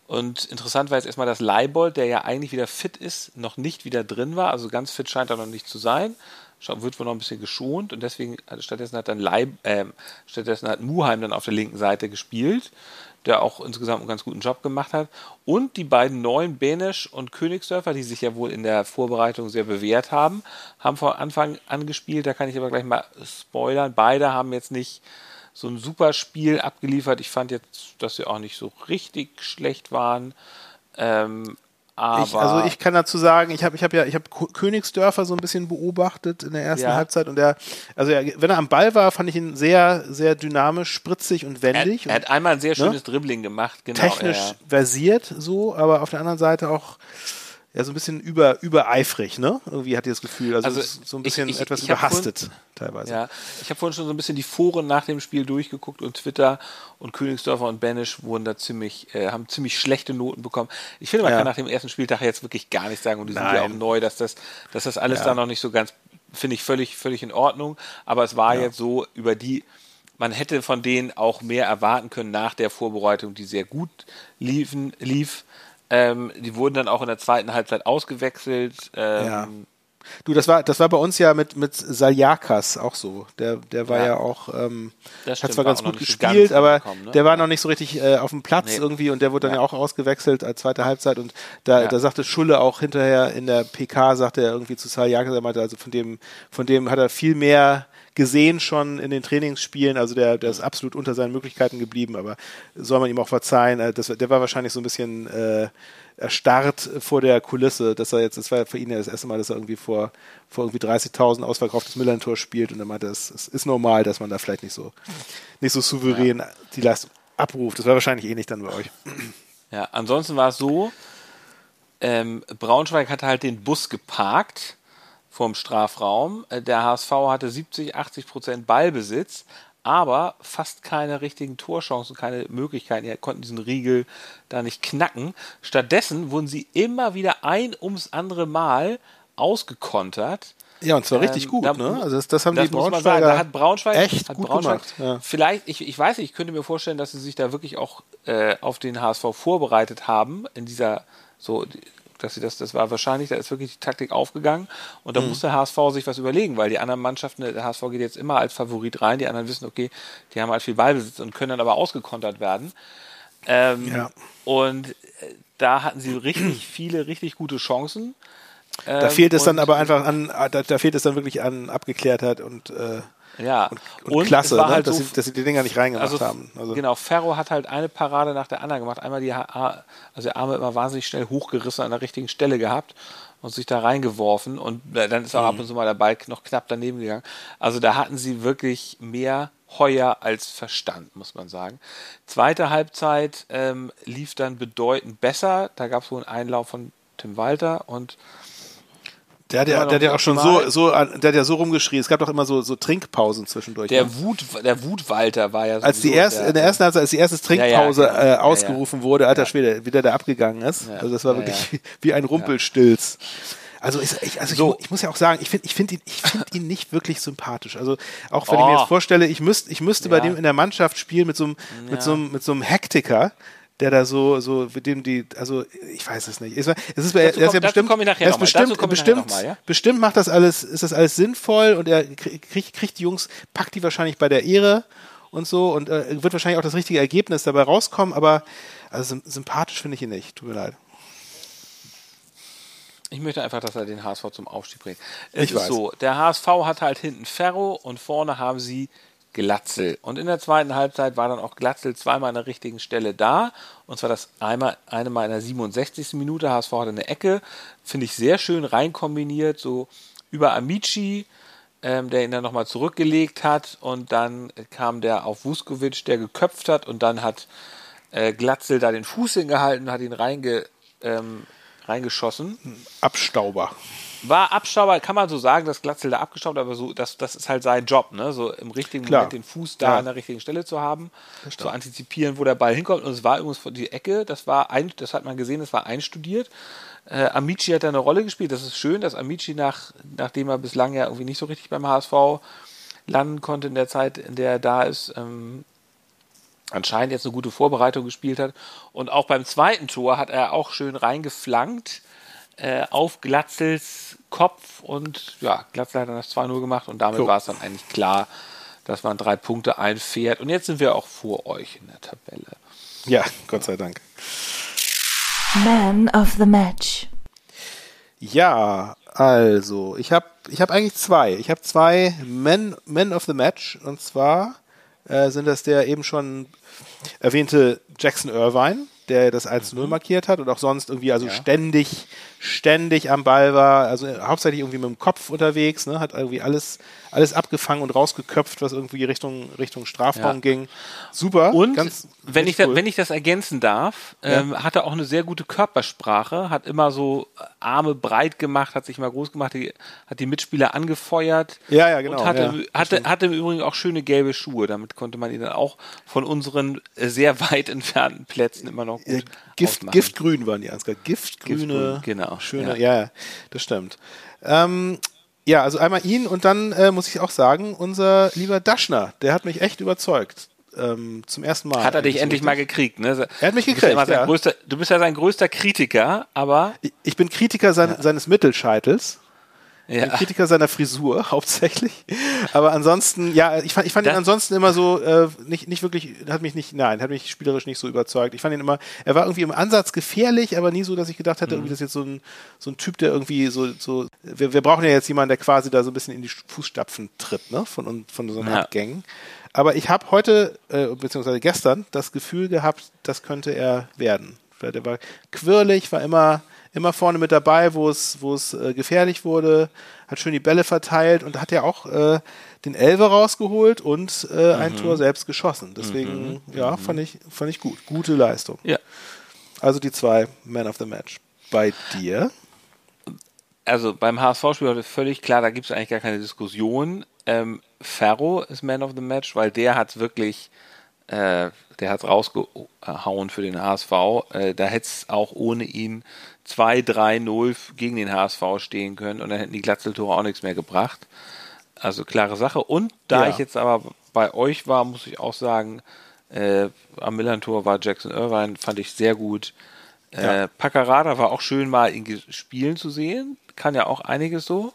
Und interessant war jetzt erstmal, dass Leibold, der ja eigentlich wieder fit ist, noch nicht wieder drin war. Also ganz fit scheint er noch nicht zu sein. Wird wohl noch ein bisschen geschont und deswegen stattdessen hat dann Leib, ähm, stattdessen hat Muheim dann auf der linken Seite gespielt, der auch insgesamt einen ganz guten Job gemacht hat. Und die beiden neuen Benesch und Königsdörfer, die sich ja wohl in der Vorbereitung sehr bewährt haben, haben von Anfang an gespielt. Da kann ich aber gleich mal spoilern. Beide haben jetzt nicht so ein super Spiel abgeliefert. Ich fand jetzt, dass sie auch nicht so richtig schlecht waren. Ähm, Ich, also ich kann dazu sagen, ich habe ich hab ja, ich habe Königsdörfer so ein bisschen beobachtet in der ersten Ja. Halbzeit und er, also er, wenn er am Ball war, fand ich ihn sehr, sehr dynamisch, spritzig und er, wendig er und hat einmal ein sehr schönes Dribbling gemacht. Genau, technisch ja. versiert so, aber auf der anderen Seite auch ja so ein bisschen über, übereifrig, ne? Irgendwie hat ihr das Gefühl, also, Also so ein ich- bisschen ich- etwas ich überhastet teilweise. Ja, ich habe vorhin schon so ein bisschen die Foren nach dem Spiel durchgeguckt und Twitter und Königsdörfer und Banish wurden da ziemlich, äh, haben ziemlich schlechte Noten bekommen. Ich finde, man Ja. kann nach dem ersten Spieltag jetzt wirklich gar nicht sagen und die sind ja auch Nein. neu, dass das, dass das alles Ja. da noch nicht so ganz, finde ich völlig, völlig in Ordnung. Aber es war Ja. jetzt so über die man hätte von denen auch mehr erwarten können nach der Vorbereitung, die sehr gut liefen, lief. Ähm, die wurden dann auch in der zweiten Halbzeit ausgewechselt. Ähm, Ja. Du, das war, das war bei uns ja mit, mit Saljakas auch so. Der, der war ja, Ja. auch, ähm, Das hat stimmt, zwar war ganz gut gespielt, ganz aber ne? der war noch nicht so richtig äh, auf dem Platz Nee. irgendwie und der wurde dann ja, Ja. auch ausgewechselt als zweite Halbzeit und da, Ja. da sagte Schulle auch hinterher in der PK, sagte er irgendwie zu Saljakas, er meinte, also von dem, von dem hat er viel mehr gesehen schon in den Trainingsspielen, also der, der ist absolut unter seinen Möglichkeiten geblieben, aber soll man ihm auch verzeihen, äh, das, der war wahrscheinlich so ein bisschen äh, erstarrt vor der Kulisse, dass er jetzt, das war für ihn ja das erste Mal, dass er irgendwie vor, vor irgendwie 30.000 ausverkauftes Millantor spielt. Und er meinte, es, es ist normal, dass man da vielleicht nicht so, nicht so souverän die Leistung abruft. Das war wahrscheinlich eh nicht dann bei euch. Ja, ansonsten war es so, ähm, Braunschweig hatte halt den Bus geparkt vorm Strafraum. Äh, Der HSV hatte 70, 80 Prozent Ballbesitz, aber fast keine richtigen Torchancen, keine Möglichkeiten. Die konnten diesen Riegel da nicht knacken. Stattdessen wurden sie immer wieder ein ums andere Mal ausgekontert. Ja, und zwar richtig Ähm, gut, da- ne? Also das, das haben das die man sagen. Braunschweiger Da hat Braunschweig echt hat gut Braunschweig gemacht. Ja. Vielleicht, ich, ich weiß nicht, ich könnte mir vorstellen, dass sie sich da wirklich auch äh, auf den HSV vorbereitet haben in dieser so, dass sie das, das war wahrscheinlich, da ist wirklich die Taktik aufgegangen und Mhm. da muss der HSV sich was überlegen, weil die anderen Mannschaften, der HSV geht jetzt immer als Favorit rein, die anderen wissen, okay, die haben halt viel Ballbesitz und können dann aber ausgekontert werden. Ähm, Ja. Und äh, da hatten sie richtig viele, richtig gute Chancen. Da Ähm, fehlt es dann und- aber einfach an, da, da fehlt es dann wirklich an Abgeklärtheit und, äh, ja. und, es Klasse, war ne? halt dass, so sie, dass sie die Dinger nicht reingemacht also, haben. Also, Genau, Ferro hat halt eine Parade nach der anderen gemacht. Einmal die also der Arme immer wahnsinnig schnell hochgerissen an der richtigen Stelle gehabt und sich da reingeworfen und äh, dann ist auch Mhm. ab und zu mal der Ball noch knapp daneben gegangen. Also da hatten sie wirklich mehr Heuer als Verstand, muss man sagen. Zweite Halbzeit ähm, lief dann bedeutend besser. Da gab es wohl einen Einlauf von Tim Walter und Der hat ja, der hat ja auch schon so, so, an- der hat ja so rumgeschrien. Es gab doch immer so, so Trinkpausen zwischendurch. ne? der Wut, der Wutwalter war ja als die erste, in der ersten Halbzeit, als die erste Ja, ja, Trinkpause genau. äh, Ja, ausgerufen wurde, alter Schwede, wie der da abgegangen ist. Ja. Also das war Ja, wirklich ja. wie ein Rumpelstilz. Also, ich, ich, also So. ich, ich muss ja auch sagen, ich finde ich find ihn, ich find ihn nicht wirklich sympathisch. Also auch wenn ich mir Oh. jetzt vorstelle, ich, müsst, ich müsste bei Ja. dem in der Mannschaft spielen mit so einem, mit Ja. so einem, mit so einem Hektiker, der da so, so, mit dem die, also ich weiß es nicht. Es, es ist, er ist ja bestimmt, er ist bestimmt, bestimmt, mal, ja? bestimmt macht das alles, ist das alles sinnvoll und er krie- kriegt, kriegt die Jungs, packt die wahrscheinlich bei der Ehre und so und äh, wird wahrscheinlich auch das richtige Ergebnis dabei rauskommen, aber also sym- sympathisch finde ich ihn nicht. Tut mir leid. Ich möchte einfach, dass er den HSV zum Aufstieg bringt. Es Ich ist weiß. so, der HSV hat halt hinten Ferro und vorne haben sie Glatzel. Und in der zweiten Halbzeit war dann auch Glatzel zweimal an der richtigen Stelle da. Und zwar das einmal, eine Mal in der 67. Minute. HSV hatte eine Ecke, finde ich sehr schön reinkombiniert, so über Amici, ähm, der ihn dann nochmal zurückgelegt hat. Und dann kam der auf Vuskovic, der geköpft hat. Und dann hat äh, Glatzel da den Fuß hingehalten und hat ihn reinge, ähm, reingeschossen. Abstauber. War Abstauber, kann man so sagen, dass Glatzel da abgestaubt, aber so, das, das ist halt sein Job, ne? So im richtigen Klar. Moment den Fuß da Ja. an der richtigen Stelle zu haben, zu antizipieren, wo der Ball hinkommt. Und es war übrigens die Ecke, das war ein, das hat man gesehen, das war einstudiert. Äh, Amici hat da eine Rolle gespielt. Das ist schön, dass Amici nach, nachdem er bislang ja irgendwie nicht so richtig beim HSV landen konnte in der Zeit, in der er da ist, ähm, anscheinend jetzt eine gute Vorbereitung gespielt hat. Und auch beim zweiten Tor hat er auch schön reingeflankt äh, auf Glatzels Kopf und ja, Glatzel hat dann das 2-0 gemacht und damit Cool. war es dann eigentlich klar, dass man drei Punkte einfährt. Und jetzt sind wir auch vor euch in der Tabelle. Ja, Gott sei Dank. Man of the Match. Ja, also, ich habe ich hab eigentlich zwei. Ich habe zwei Men, Men of the Match. Und zwar äh, sind das der eben schon erwähnte Jackson Irvine, der das 1-0 markiert hat und auch sonst irgendwie also ständig, ständig am Ball war. Also hauptsächlich irgendwie mit dem Kopf unterwegs, ne? hat irgendwie alles, alles abgefangen und rausgeköpft, was irgendwie Richtung, Richtung Strafraum Ja. ging. Super. Und ganz, wenn, ich richtig da, cool. wenn ich das ergänzen darf, ähm, hat er auch eine sehr gute Körpersprache, hat immer so Arme breit gemacht, hat sich mal groß gemacht, die, hat die Mitspieler angefeuert. Ja, ja, genau, Und hatte, ja, hatte, hatte im Übrigen auch schöne gelbe Schuhe. Damit konnte man ihn dann auch von unseren äh, sehr weit entfernten Plätzen immer noch gut Gift, ausmachen. Giftgrün waren die Ansgar. Giftgrüne. Giftgrün, genau, Schöne, ja. ja, das stimmt. Ähm, Ja, also einmal ihn und dann äh, muss ich auch sagen, unser lieber Daschner, der hat mich echt überzeugt. Ähm, zum ersten Mal. Hat er dich so endlich mal gekriegt, ne? Er hat mich Du bist ja gekriegt, ja. größter, du bist ja sein größter Kritiker, aber Ich- Ich bin Kritiker sein, seines Mittelscheitels. Ja, Kritiker seiner Frisur hauptsächlich. Aber ansonsten, ja, ich fand, ich fand ihn ansonsten immer so, äh, nicht, nicht wirklich, hat mich nicht, nein, hat mich spielerisch nicht so überzeugt. Ich fand ihn immer, er war irgendwie im Ansatz gefährlich, aber nie so, dass ich gedacht hätte, irgendwie das ist jetzt so ein, so ein Typ, der irgendwie so, so, wir, wir brauchen ja jetzt jemanden, der quasi da so ein bisschen in die Fußstapfen tritt, ne, von, uns- von so einer Ja. Gang. Aber ich habe heute, äh, beziehungsweise gestern, das Gefühl gehabt, das könnte er werden. Der war quirlig, war immer, immer vorne mit dabei, wo es, wo es äh, gefährlich wurde, hat schön die Bälle verteilt und hat ja auch äh, den Elver rausgeholt und äh, ein Tor selbst geschossen. Deswegen, ja, fand ich, fand ich gut. Gute Leistung. ja. Also die zwei Man of the Match. Bei dir? Also beim HSV-Spiel heute völlig klar, da gibt es eigentlich gar keine Diskussion. Ähm, Ferro ist Man of the Match, weil der hat wirklich, äh, der hat rausgehauen für den HSV. Äh, da hätte es auch ohne ihn 2-3-0 gegen den HSV stehen können und dann hätten die Glatzeltore auch nichts mehr gebracht. Also klare Sache. Und da Ja. ich jetzt aber bei euch war, muss ich auch sagen, äh, am Millantor war Jackson Irvine, fand ich sehr gut. Ja. Äh, Paccarada war auch schön mal ihn spielen zu sehen. Kann ja auch einiges so.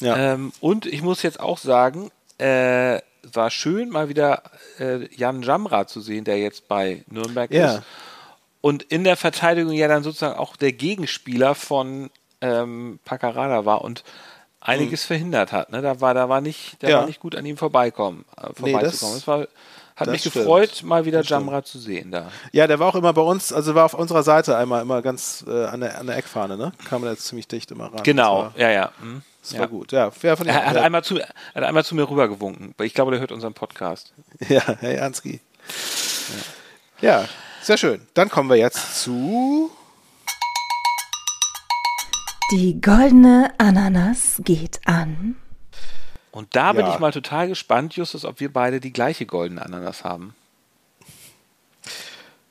Ja. Ähm, und ich muss jetzt auch sagen, äh, war schön mal wieder äh, Jan Jamra zu sehen, der jetzt bei Nürnberg Ja. ist. Und in der Verteidigung ja dann sozusagen auch der Gegenspieler von ähm, Paccarada war und einiges verhindert hat. Ne? Da war, da war nicht, Mhm. Ja. war nicht gut an ihm vorbeikommen, äh, vorbeizukommen. das- Es war, hat das mich stimmt. gefreut, mal wieder Jamra zu sehen da. Ja, der war auch immer bei uns, also war auf unserer Seite einmal immer ganz äh, an, der, an der Eckfahne, ne? Kam da jetzt ziemlich dicht immer ran. Genau, Das ja, ja. hm. das ja. war gut. Ja, wer von Er hat, ja, einmal zu, er hat einmal zu mir rübergewunken, weil ich glaube, der hört unseren Podcast. Ja, Herr Janski. Ja, sehr schön. Dann kommen wir jetzt zu. Die goldene Ananas geht an. Und da bin Ja. ich mal total gespannt, Justus, ob wir beide die gleiche goldene Ananas haben.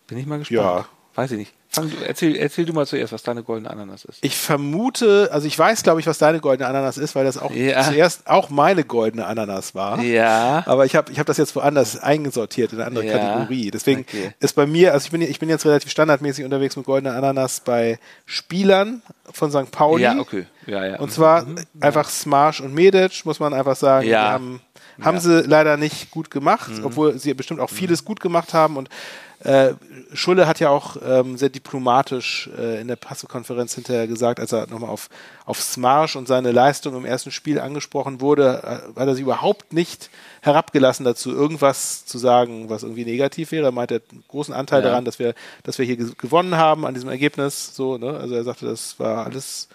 Bin ich mal gespannt. Ja. Weiß ich nicht. Fang erzähl, erzähl du mal zuerst, was deine goldene Ananas ist. Ich vermute, also ich weiß, glaube ich, was deine goldene Ananas ist, weil das auch Ja. zuerst auch meine goldene Ananas war. Ja. Aber ich habe ich hab das jetzt woanders eingesortiert in eine andere Ja. Kategorie. Deswegen Okay. ist bei mir, also ich bin, ich bin jetzt relativ standardmäßig unterwegs mit goldener Ananas bei Spielern von St. Pauli. Ja, okay. Ja, ja. Und zwar einfach Smash und Medic, muss man einfach sagen. Ja. Die haben, haben sie leider nicht gut gemacht, Mhm. obwohl sie bestimmt auch vieles gut gemacht haben. Und äh, Schulle hat ja auch ähm, sehr diplomatisch äh, in der Pressekonferenz hinterher gesagt, als er nochmal auf, auf Smash und seine Leistung im ersten Spiel angesprochen wurde, äh, hat er sich überhaupt nicht herabgelassen dazu, irgendwas zu sagen, was irgendwie negativ wäre. Er meinte, er hat einen großen Anteil Ja. daran, dass wir, dass wir hier ge- gewonnen haben an diesem Ergebnis. So, ne? Also er sagte, das war alles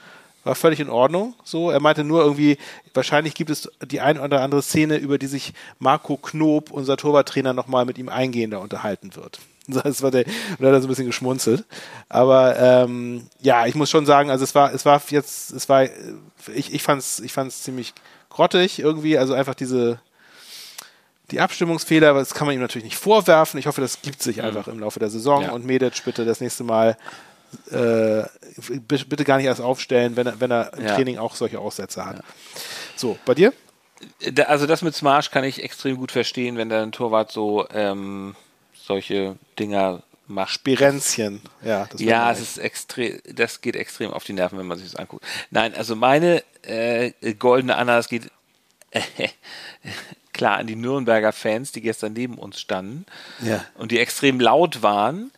war völlig in Ordnung. So, er meinte nur irgendwie, wahrscheinlich gibt es die ein oder andere Szene, über die sich Marco Knob, unser Torwarttrainer, nochmal mit ihm eingehender unterhalten wird. Das war der, und hat er so ein bisschen geschmunzelt. Aber ähm, ja, ich muss schon sagen, also es war, es war jetzt, es war, äh, ich, ich fand's, ich fand's ziemlich grottig irgendwie, also einfach diese, die Abstimmungsfehler, aber das kann man ihm natürlich nicht vorwerfen. Ich hoffe, das gibt sich einfach im Laufe der Saison. Ja. Und Medic bitte das nächste Mal äh, bitte gar nicht erst aufstellen, wenn er, wenn er im Ja. Training auch solche Aussätze hat. So, bei dir? Da- Also das mit Smash kann ich extrem gut verstehen, wenn der Torwart so ähm, solche Dinger macht. Spirenzchen. Ja, das Ja, es ist extrem, das geht extrem auf die Nerven, wenn man sich das anguckt. Nein, also meine äh, goldene Ananas geht klar an die Nürnberger Fans, die gestern neben uns standen Ja. und die extrem laut waren.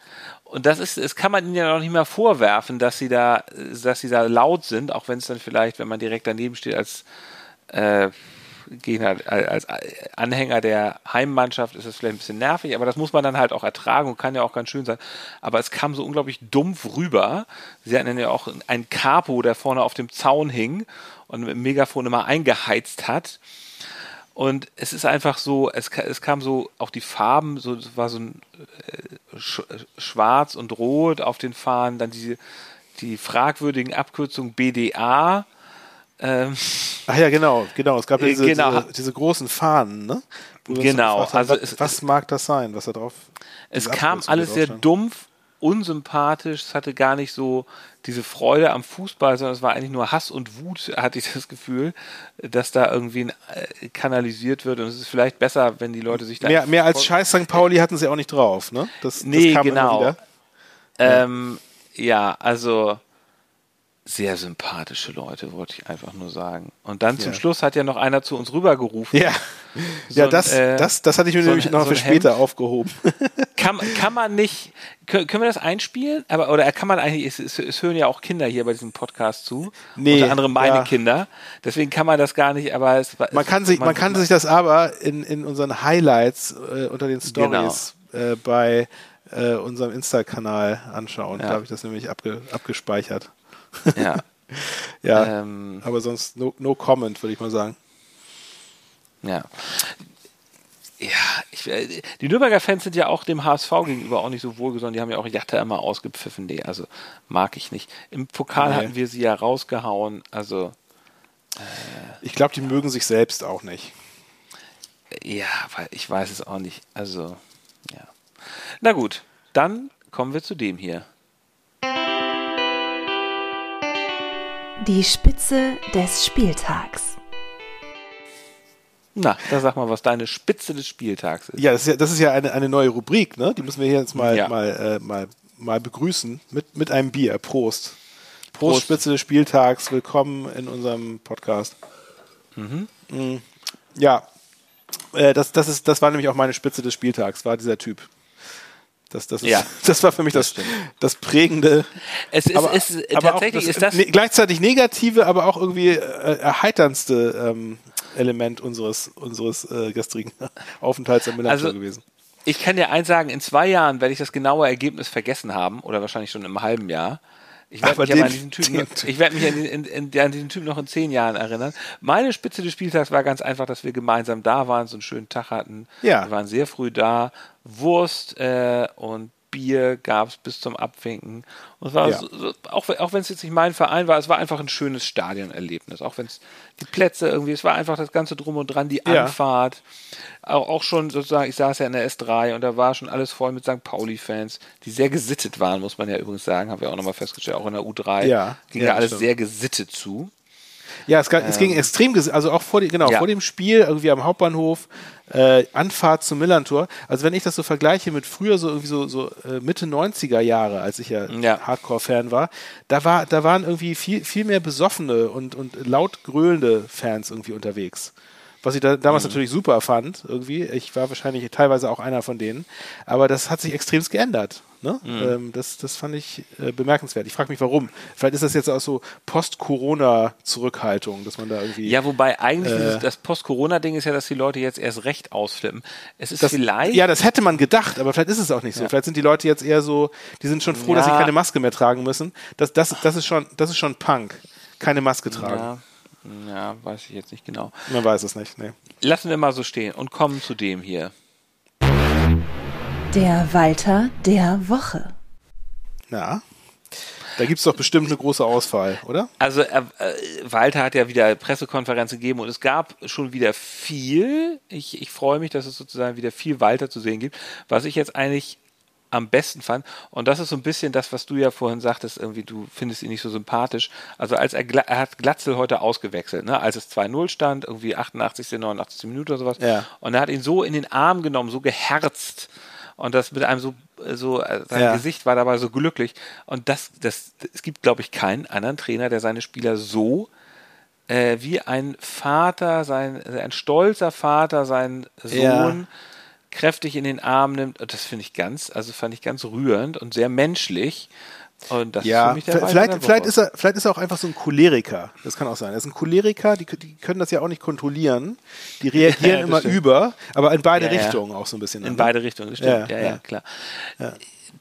Und das ist, das kann man ihnen ja noch nicht mal vorwerfen, dass sie da, dass sie da laut sind, auch wenn es dann vielleicht, wenn man direkt daneben steht als äh, Gegner, als Anhänger der Heimmannschaft ist es vielleicht ein bisschen nervig, aber das muss man dann halt auch ertragen und kann ja auch ganz schön sein. Aber es kam so unglaublich dumpf rüber. Sie hatten ja auch einen Capo, der vorne auf dem Zaun hing und mit dem Megafon immer eingeheizt hat. Und es ist einfach so, es, es kam so, auch die Farben, so es war so ein äh, sch, schwarz und rot auf den Fahnen, dann diese, die fragwürdigen Abkürzungen BDA. Ähm, Ach ja, genau, genau. Es gab ja Äh, diese, genau. diese, diese großen Fahnen, ne? Genau, haben, also was, was mag das sein, was da drauf es kam alles sehr dumpf unsympathisch, es hatte gar nicht so diese Freude am Fußball, sondern es war eigentlich nur Hass und Wut, hatte ich das Gefühl, dass da irgendwie äh, kanalisiert wird und es ist vielleicht besser, wenn die Leute sich da... Mehr, mehr als Scheiß St. Pauli hatten sie auch nicht drauf, ne? Das, nee, das genau. Ähm, ja, also sehr sympathische Leute, wollte ich einfach nur sagen. Und dann zum Schluss hat ja noch einer zu uns rübergerufen. Ja, so ja das, ein, äh, das, das hatte ich mir so nämlich noch so für später Hemd. aufgehoben. Kann, kann man nicht, können, können wir das einspielen? Aber, oder kann man eigentlich, es, es, es, hören ja auch Kinder hier bei diesem Podcast zu. Nee, unter anderem meine ja. Kinder. Deswegen kann man das gar nicht, aber es, man kann sich, man, man kann sich das aber in, in unseren Highlights äh, unter den Stories genau. äh, bei äh, unserem Insta-Kanal anschauen. Ja. Da habe ich das nämlich abge, abgespeichert. Ja. ja, ähm, aber sonst no, no comment, würde ich mal sagen. Ja. Ja, ich, äh, die Nürnberger Fans sind ja auch dem HSV gegenüber auch nicht so wohlgesonnen. Die haben ja auch Jatta immer ausgepfiffen. Nee, also mag ich nicht. Im Pokal nee. hatten wir sie ja rausgehauen. Also. Äh, ich glaube, die mögen sich selbst auch nicht. Ja, weil ich weiß es auch nicht. Also, ja. Na gut, dann kommen wir zu dem hier. Die Spitze des Spieltags. Na, da sag mal, was deine Spitze des Spieltags ist. Ja, das ist ja, das ist ja eine, eine neue Rubrik, ne? Die müssen wir hier jetzt mal, ja. mal, äh, mal, mal begrüßen mit, mit einem Bier. Prost. Prost. Prost, Spitze des Spieltags. Willkommen in unserem Podcast. Mhm. Mhm. Ja, äh, das, das, ist, das war nämlich auch meine Spitze des Spieltags, war dieser Typ. Das, das, ist, ja, das war für mich das, das, das prägende. Es ist, aber, es, aber tatsächlich das, ist das ne, gleichzeitig negative, aber auch irgendwie äh, erheiterndste ähm, Element unseres unseres äh, gestrigen Aufenthalts im Millantor also, gewesen. Ich kann dir eins sagen: In zwei Jahren werde ich das genaue Ergebnis vergessen haben oder wahrscheinlich schon im halben Jahr. Ich werde mich, den, an diesen Typen, den, ich werd mich an, in, in, an diesen Typen noch in zehn Jahren erinnern. Meine Spitze des Spieltags war ganz einfach, dass wir gemeinsam da waren, so einen schönen Tag hatten. Ja. Wir waren sehr früh da. Wurst äh, und Bier gab es bis zum Abwinken. Und es war ja. so, auch, auch wenn es jetzt nicht mein Verein war, es war einfach ein schönes Stadionerlebnis. Auch wenn es die Plätze irgendwie, es war einfach das ganze Drum und Dran, die ja. Anfahrt. Auch, auch schon sozusagen, ich saß ja in der S3 und da war schon alles voll mit St. Pauli-Fans, die sehr gesittet waren, muss man ja übrigens sagen, haben wir auch nochmal festgestellt. Auch in der U3 ja. ging ja, alles stimmt. sehr gesittet zu. Ja, es, es ging ähm. extrem, also auch vor, die, genau, ja. vor dem Spiel, irgendwie am Hauptbahnhof, äh, Anfahrt zum Millantor. Also wenn ich das so vergleiche mit früher so irgendwie so, so äh, Mitte 90er Jahre, als ich ja, ja. Hardcore-Fan war, da war, da waren irgendwie viel, viel mehr besoffene und, und laut gröhlende Fans irgendwie unterwegs was ich da damals mhm. natürlich super fand, irgendwie. Ich war wahrscheinlich teilweise auch einer von denen. Aber das hat sich extremst geändert. Ne? Mhm. Ähm, das, das fand ich äh, bemerkenswert. Ich frage mich, warum. Vielleicht ist das jetzt auch so Post-Corona-Zurückhaltung, dass man da irgendwie. Ja, wobei eigentlich äh, das Post-Corona-Ding ist ja, dass die Leute jetzt erst recht ausflippen. Es ist das, vielleicht. Ja, das hätte man gedacht, aber vielleicht ist es auch nicht so. Ja. Vielleicht sind die Leute jetzt eher so, die sind schon froh, ja. dass sie keine Maske mehr tragen müssen. Das, das, das, ist, schon, das ist schon Punk. Keine Maske tragen. Ja. Ja, weiß ich jetzt nicht genau. Man weiß es nicht, nee. Lassen wir mal so stehen und kommen zu dem hier. Der Walter der Woche. Ja. Da gibt es doch bestimmt eine große Auswahl, oder? Also äh, Walter hat ja wieder Pressekonferenz gegeben und es gab schon wieder viel. Ich, ich freue mich, dass es sozusagen wieder viel Walter zu sehen gibt. Was ich jetzt eigentlich am besten fand. Und das ist so ein bisschen das, was du ja vorhin sagtest, irgendwie, du findest ihn nicht so sympathisch. Also als er, er hat Glatzel heute ausgewechselt, ne? als es 2-0 stand, irgendwie 88., 89. Minute oder sowas. Ja. Und er hat ihn so in den Arm genommen, so geherzt. Und das mit einem so, so äh, sein ja. Gesicht war dabei so glücklich. Und das, das, es gibt, glaube ich, keinen anderen Trainer, der seine Spieler so äh, wie ein Vater, sein, ein stolzer Vater, seinen Sohn ja kräftig in den Arm nimmt. Das finde ich ganz, also fand ich ganz rührend und sehr menschlich. Und das ja, ist für mich der vielleicht, vielleicht, ist er, vielleicht ist er auch einfach so ein Choleriker. Das kann auch sein. Er ist ein Choleriker, die, die können das ja auch nicht kontrollieren. Die reagieren ja, immer stimmt. über, aber in beide ja, Richtungen ja. auch so ein bisschen. In ne? beide Richtungen, das stimmt. Ja, ja, klar.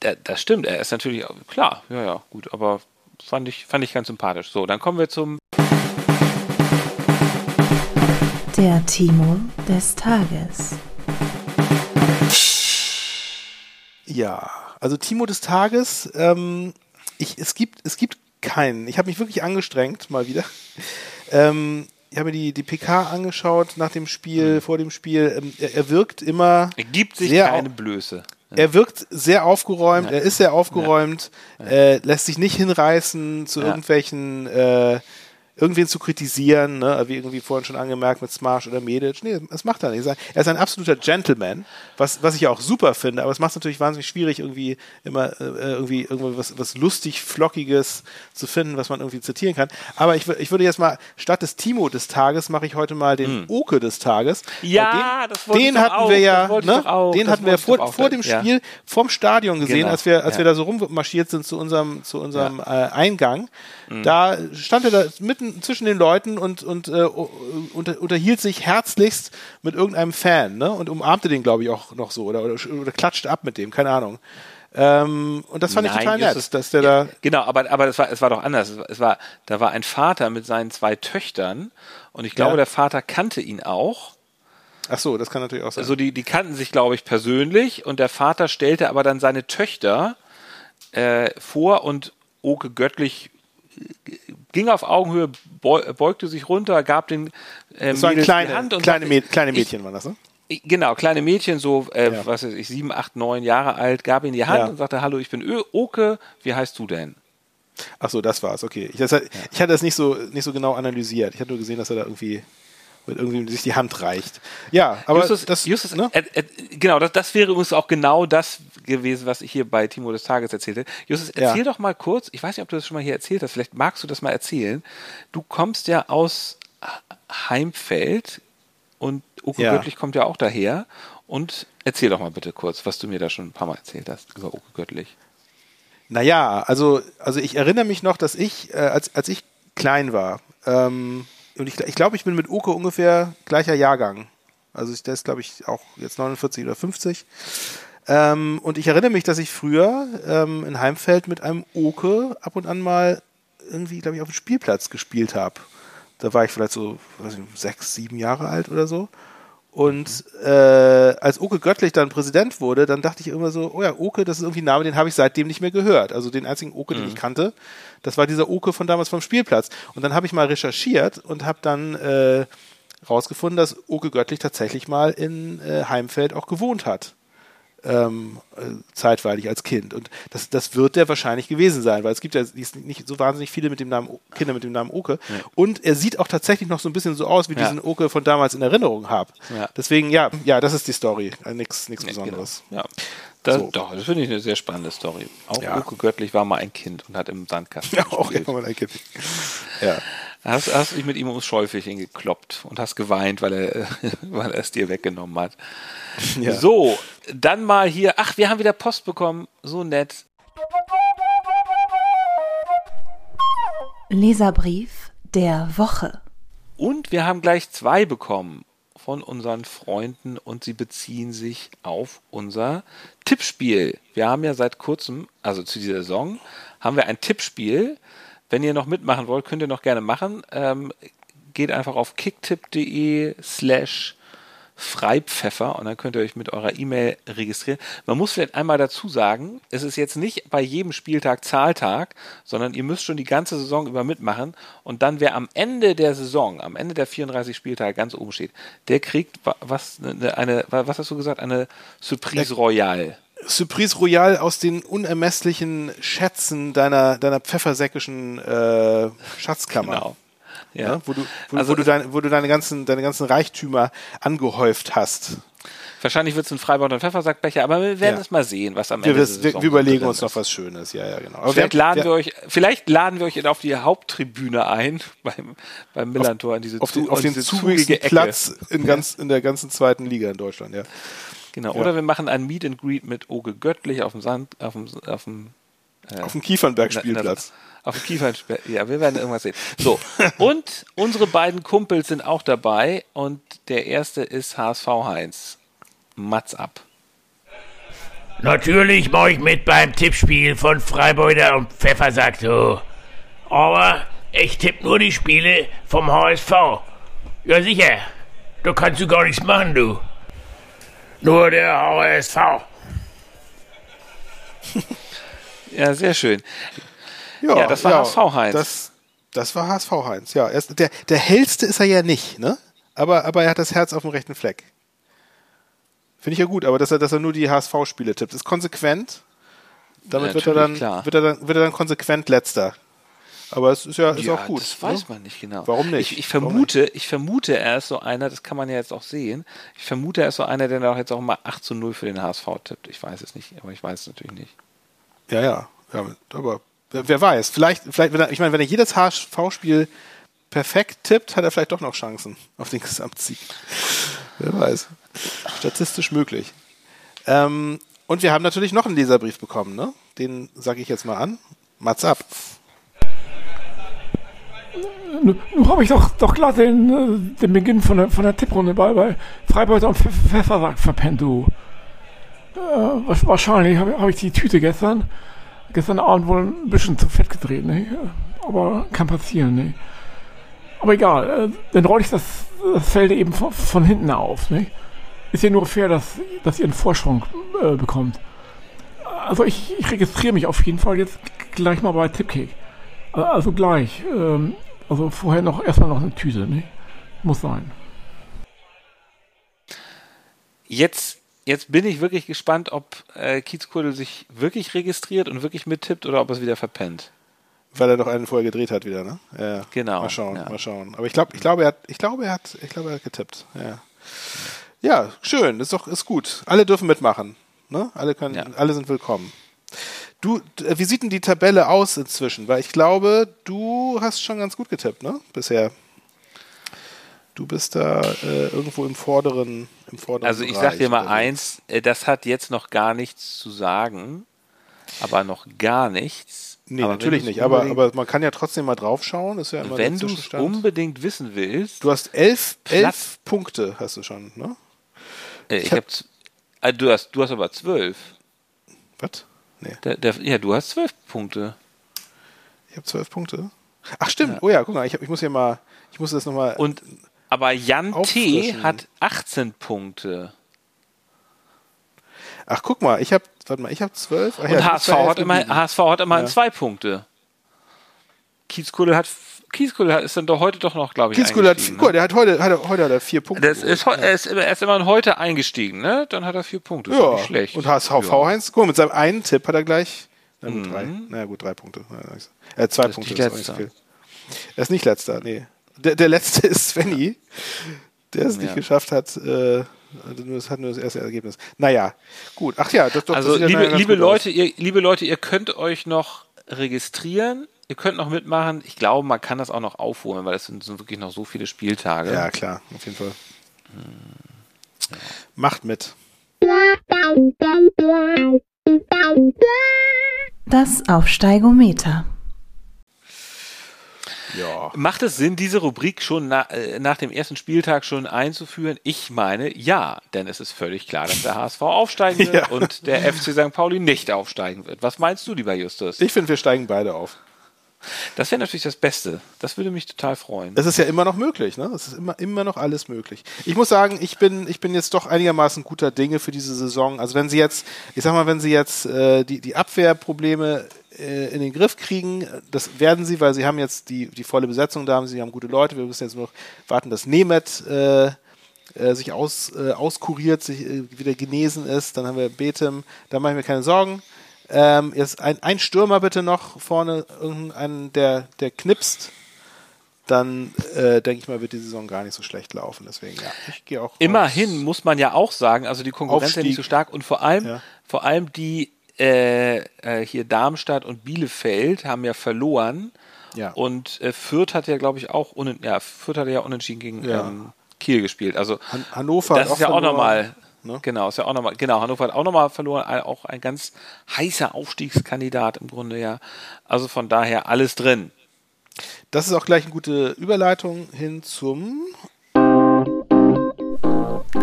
Da, das stimmt, er ist natürlich, klar, ja, ja, gut, aber fand ich, fand ich ganz sympathisch. So, dann kommen wir zum der Timo des Tages. Ja, also Timo des Tages, ähm, ich, es, gibt, es gibt keinen. Ich habe mich wirklich angestrengt, mal wieder. Ähm, ich habe mir die, die PK angeschaut nach dem Spiel, mhm. vor dem Spiel. Ähm, er, er, wirkt immer. Er gibt sich keine Blöße. er wirkt sehr aufgeräumt, er ist sehr aufgeräumt, äh, lässt sich nicht hinreißen zu irgendwelchen äh, irgendwen zu kritisieren, ne? wie irgendwie vorhin schon angemerkt mit Smash oder Medic. Nee, das macht er nicht. Er ist ein absoluter Gentleman, was, was ich ja auch super finde, aber es macht es natürlich wahnsinnig schwierig, irgendwie immer äh, irgendwie irgendwie was, was lustig, flockiges zu finden, was man irgendwie zitieren kann. Aber ich, ich würde jetzt mal, statt des Timo des Tages, mache ich heute mal den hm. Oke des Tages. Ja, den, das wollte den hatten auch, wir ja, ne? Den hatten wir vor, vor dem Spiel ja. vom Stadion gesehen, genau. als wir, als ja. wir da so rummarschiert sind zu unserem, zu unserem äh, Eingang. Mhm. Da stand er da mitten zwischen den Leuten und, und äh, unter, unterhielt sich herzlichst mit irgendeinem Fan ne? und umarmte den, glaube ich, auch noch so oder, oder, oder klatschte ab mit dem, keine Ahnung. Ähm, und das fand Nein, ich total nett, dass der ja, da. Genau, aber, aber es war, es war doch anders. Es war, da war ein Vater mit seinen zwei Töchtern und ich glaube, ja. der Vater kannte ihn auch. Ach so, das kann natürlich auch sein. Also die, die kannten sich, glaube ich, persönlich und der Vater stellte aber dann seine Töchter äh, vor und Oke göttlich ging auf Augenhöhe, beugte sich runter, gab den äh, das waren kleine, die Hand und kleine, sagte, kleine Mädchen ich, waren das, ne? Genau, kleine Mädchen, so, äh, ja. was weiß ich, sieben, acht, neun Jahre alt, gab ihm die Hand ja. und sagte, hallo, ich bin Ö Oke, wie heißt du denn? Ach so, das war's, okay. Ich, das, ja. ich hatte das nicht so, nicht so genau analysiert. Ich hatte nur gesehen, dass er da irgendwie mit irgendwie sich die Hand reicht. Ja, aber Justus, das, Justus, ne? äh, äh, genau, das, das wäre übrigens auch genau das gewesen, was ich hier bei Timo des Tages erzählte. Justus, erzähl ja. doch mal kurz, ich weiß nicht, ob du das schon mal hier erzählt hast, vielleicht magst du das mal erzählen. Du kommst ja aus Heimfeld und Uke ja. Göttlich kommt ja auch daher. Und erzähl doch mal bitte kurz, was du mir da schon ein paar Mal erzählt hast über Uke Göttlich. Naja, also, also ich erinnere mich noch, dass ich, äh, als, als ich klein war, ähm, und ich, ich glaube, ich bin mit Uke ungefähr gleicher Jahrgang. Also ich, der ist, glaube ich, auch jetzt 49 oder 50. Ähm, und ich erinnere mich, dass ich früher ähm, in Heimfeld mit einem Oke ab und an mal irgendwie, glaube ich, auf dem Spielplatz gespielt habe. Da war ich vielleicht so weiß nicht, sechs, sieben Jahre alt oder so. Und äh, als Oke Göttlich dann Präsident wurde, dann dachte ich immer so, oh ja, Oke, das ist irgendwie ein Name, den habe ich seitdem nicht mehr gehört. Also den einzigen Oke, mhm. den ich kannte, das war dieser Oke von damals vom Spielplatz. Und dann habe ich mal recherchiert und habe dann äh, rausgefunden, dass Oke Göttlich tatsächlich mal in äh, Heimfeld auch gewohnt hat ähm, äh, zeitweilig als Kind. Und das, das wird der wahrscheinlich gewesen sein, weil es gibt ja nicht so wahnsinnig viele mit dem Namen Kinder mit dem Namen Oke. Ja. Und er sieht auch tatsächlich noch so ein bisschen so aus, wie ja. diesen Oke von damals in Erinnerung habe. Ja. Deswegen, ja, ja, das ist die Story. Äh, nichts genau. Besonderes. Genau. Ja. Das, so. Doch, das finde ich eine sehr spannende Story. Auch. Oke Göttlich war mal ein Kind und hat im Sandkasten Ja, auch immer mal ein Kind. Ja. Hast, hast dich mit ihm ums Schäufelchen gekloppt und hast geweint, weil er, weil er es dir weggenommen hat. Ja. So, dann mal hier. Ach, wir haben wieder Post bekommen. So nett. Leserbrief der Woche. Und wir haben gleich zwei bekommen von unseren Freunden und sie beziehen sich auf unser Tippspiel. Wir haben ja seit kurzem, also zu dieser Saison, haben wir ein Tippspiel. Wenn ihr noch mitmachen wollt, könnt ihr noch gerne machen. Ähm, geht einfach auf kicktipp.de slash Freipfeffer und dann könnt ihr euch mit eurer E-Mail registrieren. Man muss vielleicht einmal dazu sagen, es ist jetzt nicht bei jedem Spieltag Zahltag, sondern ihr müsst schon die ganze Saison über mitmachen und dann wer am Ende der Saison, am Ende der 34 Spieltage ganz oben steht, der kriegt was eine, eine was hast du gesagt, eine Surprise Royale. Surprise Royale aus den unermesslichen Schätzen deiner, deiner pfeffersäckischen äh, Schatzkammer. Genau. Ja. Ne? Wo, du, wo, also, wo, du dein, wo du deine ganzen, deine ganzen Reichtümer angehäuft hast. Wahrscheinlich wird es ein Freibad- und Pfeffersackbecher, aber wir werden ja. es mal sehen, was am Ende wir, wir, wir überlegen uns noch was Schönes, ja, ja, genau. vielleicht, wir, laden wir euch, vielleicht laden wir euch auf die Haupttribüne ein, beim, beim Millantor, an diese auf, die, auf den zugigsten Platz in, ganz, in der ganzen zweiten Liga in Deutschland, ja. Genau, ja. oder wir machen ein Meet and Greet mit Oge Göttlich auf dem Sand, auf dem, auf dem, äh, auf dem Kiefernberg-Spielplatz. Auf dem Kiefernberg, ja, wir werden irgendwas sehen. So, und unsere beiden Kumpels sind auch dabei und der erste ist HSV Heinz. Mats ab. Natürlich mache ich mit beim Tippspiel von Freibeuter und Pfeffersack, du. Aber ich tippe nur die Spiele vom HSV. Ja, sicher. Da kannst du gar nichts machen, du. Nur der HSV. ja, sehr schön. Ja, ja das war ja, HSV Heinz. Das, das war HSV Heinz, ja. Erst, der, der hellste ist er ja nicht, ne? Aber, aber er hat das Herz auf dem rechten Fleck. Finde ich ja gut, aber dass er, dass er nur die HSV-Spiele tippt, ist konsequent. Damit Ja, wird, er dann, klar. wird, er dann, wird er dann konsequent letzter. Aber es ist ja, ist ja, auch gut. Das weiß ne? man nicht genau. Warum nicht? Ich, ich vermute, ich vermute, er ist so einer, das kann man ja jetzt auch sehen. Ich vermute, er ist so einer, der auch jetzt auch mal 8 zu 0 für den HSV tippt. Ich weiß es nicht, aber ich weiß es natürlich nicht. Ja, ja. ja aber wer weiß, vielleicht, vielleicht er, ich meine, wenn er jedes HSV-Spiel perfekt tippt, hat er vielleicht doch noch Chancen auf den Gesamtsieg. wer weiß. Statistisch möglich. Ähm, und wir haben natürlich noch einen Leserbrief bekommen, ne? Den sage ich jetzt mal an. Mats ab. Nun habe ich doch, doch glatt den, äh, den Beginn von der, von der Tipprunde bei, bei Freibeuter und Pf- Pfeffersack verpennt, du. Äh, wa- wahrscheinlich habe hab ich die Tüte gestern, gestern Abend wohl ein bisschen zu fett gedreht, ne? Aber kann passieren, ne? Aber egal, äh, dann roll ich das, das Feld eben von, von hinten auf, ne? Ist ja nur fair, dass, dass ihr einen Vorsprung äh, bekommt. Also ich, ich registriere mich auf jeden Fall jetzt gleich mal bei Tipkick. Äh, Also gleich. Ähm, also vorher noch erstmal noch eine Tüte, ne? Muss sein. Jetzt, jetzt bin ich wirklich gespannt, ob äh, Kiezkurdel sich wirklich registriert und wirklich mittippt oder ob er es wieder verpennt. Weil er doch einen vorher gedreht hat wieder, ne? Ja, ja. Genau, Mal schauen, ja. mal schauen. Aber ich glaube, ich glaube, er hat, ich glaube, er hat, ich glaube, er hat getippt. Ja. Ja, schön. Ist doch, ist gut. Alle dürfen mitmachen. Ne? Alle können, Ja. alle sind willkommen. Du, äh, wie sieht denn die Tabelle aus inzwischen? Weil ich glaube, du hast schon ganz gut getippt, ne? Bisher. Du bist da äh, irgendwo im vorderen, im vorderen Also ich sag dir mal eins, äh, das hat jetzt noch gar nichts zu sagen, aber noch gar nichts. Nee, aber natürlich nicht. Aber, aber man kann ja trotzdem mal draufschauen. Ist ja immer wenn du es unbedingt wissen willst, Du hast elf, elf Punkte, hast du schon, ne? äh, ich hab- hab, äh, du hast, du hast aber zwölf. Was? Nee, Der, der, ja, du hast zwölf Punkte. ich habe zwölf Punkte. Ach stimmt. Oh ja, guck mal, ich, hab, ich muss hier mal, ich muss das nochmal. Und aber Jan T. Hat 18 Punkte. Ach guck mal, ich habe, warte mal, ich habe zwölf. Ach ja, Und du bist HSV hat, immer. HSV hat immerhin Ja. zwei Punkte. Kiezkuddel hat, Hat, ist dann doch heute doch noch, glaube ich, Kiezkuhl hat, mal, der hat heute, hat er, heute hat er vier ne? Punkte. das ist, heu- er, ist, immer- er ist immerhin heute eingestiegen, ne? Dann hat er vier Punkte. Ist ja, nicht schlecht. und HSV Ja. Heinz, guck mal, mit seinem einen Tipp hat er gleich, na gut, drei. Na gut, drei Punkte. Nice. Äh, zwei Mhm. ist Punkte, nicht das ist nicht viel. Er ist nicht letzter, nee. Der, der letzte ist Svenny, der es nicht Ja. geschafft hat, äh, das hat nur das erste Ergebnis. Naja, gut. Ach ja, das, doch, Also, das liebe, liebe aus. Leute, ihr, liebe Leute, ihr könnt euch noch registrieren. Ihr könnt noch mitmachen. Ich glaube, man kann das auch noch aufholen, weil es sind, sind wirklich noch so viele Spieltage. Ja, klar, auf jeden Fall. Macht mit. Das Aufsteigometer. Ja. Macht es Sinn, diese Rubrik schon na, äh, nach dem ersten Spieltag schon einzuführen? Ich meine, ja, denn es ist völlig klar, dass der HSV aufsteigen wird Ja. und der FC St. Pauli nicht aufsteigen wird. Was meinst du, lieber Justus? Ich finde, wir steigen beide auf. Das wäre natürlich das Beste. Das würde mich total freuen. Es ist ja immer noch möglich, ne? Es ist immer, immer noch alles möglich. Ich muss sagen, ich bin, ich bin jetzt doch einigermaßen guter Dinge für diese Saison. Also wenn sie jetzt, ich sag mal, wenn sie jetzt äh, die, die Abwehrprobleme äh, in den Griff kriegen, das werden sie, weil sie haben jetzt die, die volle Besetzung da, haben sie haben gute Leute. Wir müssen jetzt nur noch warten, dass Nemeth äh, äh, sich aus, äh, auskuriert, sich äh, wieder genesen ist. Dann haben wir Betem, da mache ich mir keine Sorgen. Ähm, jetzt ein, ein Stürmer bitte noch vorne, irgendeinen, der, der knipst. Dann äh, denke ich mal, wird die Saison gar nicht so schlecht laufen. Deswegen, ja, ich gehe auch. Immerhin muss man ja auch sagen, also die Konkurrenz ist ja nicht Aufstieg. so stark und vor allem, Ja. vor allem die äh, äh, hier Darmstadt und Bielefeld haben ja verloren Ja. und äh, Fürth hat ja, glaube ich, auch unen ja, Fürth hat ja unentschieden gegen Ja. ähm, Kiel gespielt. Also Han Hannover das ist ja auch nochmal. Ne? Genau, ist ja auch nochmal, genau, Hannover hat auch nochmal verloren, ein- auch ein ganz heißer Aufstiegskandidat im Grunde ja. Also von daher alles drin. Das ist auch gleich eine gute Überleitung hin zum.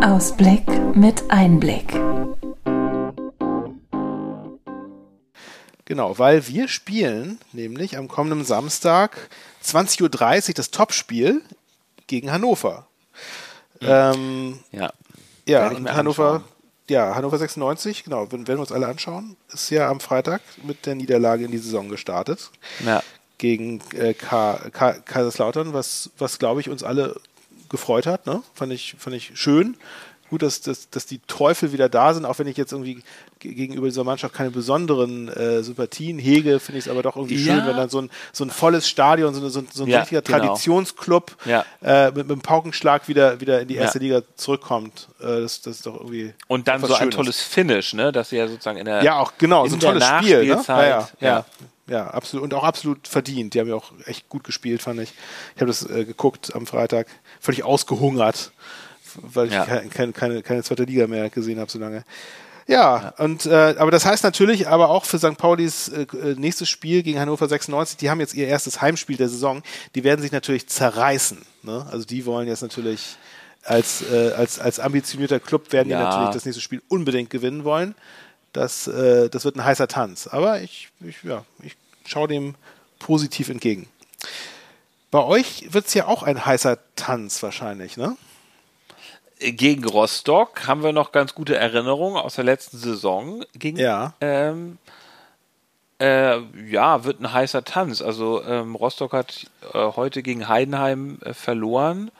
Ausblick mit Einblick. Genau, weil wir spielen nämlich am kommenden Samstag 20.30 Uhr das Topspiel gegen Hannover. Ähm, Ja. Ja, Hannover, anschauen. ja, Hannover 96, genau, werden wir uns alle anschauen. Ist ja am Freitag mit der Niederlage in die Saison gestartet Ja. gegen äh, Ka Ka Kaiserslautern, was, was glaube ich uns alle gefreut hat. Ne? Fand, ich, fand ich schön. Gut, dass, dass, dass die Teufel wieder da sind, auch wenn ich jetzt irgendwie gegenüber dieser Mannschaft keine besonderen äh, Sympathien hege, finde ich es aber doch irgendwie ja. schön, wenn dann so ein, so ein volles Stadion, so, so, so ein ja, richtiger genau. Traditionsclub ja. äh, mit, mit einem Paukenschlag wieder, wieder in die erste Liga zurückkommt. Äh, das, das ist doch irgendwie. Und dann so ein tolles Finish, ne? Dass sie ja sozusagen in der Ja, auch genau, so ein tolles Spiel. Ne? Ja, ja, ja, absolut. Und auch absolut verdient. Die haben ja auch echt gut gespielt, fand ich. Ich habe das äh, geguckt am Freitag. Völlig ausgehungert, weil ich ja. keine, keine, keine zweite Liga mehr gesehen habe so lange. Ja, ja, und äh, aber das heißt natürlich, aber auch für St. Paulis äh, äh nächstes Spiel gegen Hannover 96, die haben jetzt ihr erstes Heimspiel der Saison, die werden sich natürlich zerreißen. Ne? Also die wollen jetzt natürlich als, äh, als, als ambitionierter Club werden ja. die natürlich das nächste Spiel unbedingt gewinnen wollen. Das, äh, das wird ein heißer Tanz. Aber ich, ich, ja, ich schaue dem positiv entgegen. Bei euch wird es ja auch ein heißer Tanz wahrscheinlich, ne? Gegen Rostock haben wir noch ganz gute Erinnerungen aus der letzten Saison. Gegen, ja. Ähm, äh, ja, wird ein heißer Tanz. Also ähm, Rostock hat äh, heute gegen Heidenheim äh, verloren.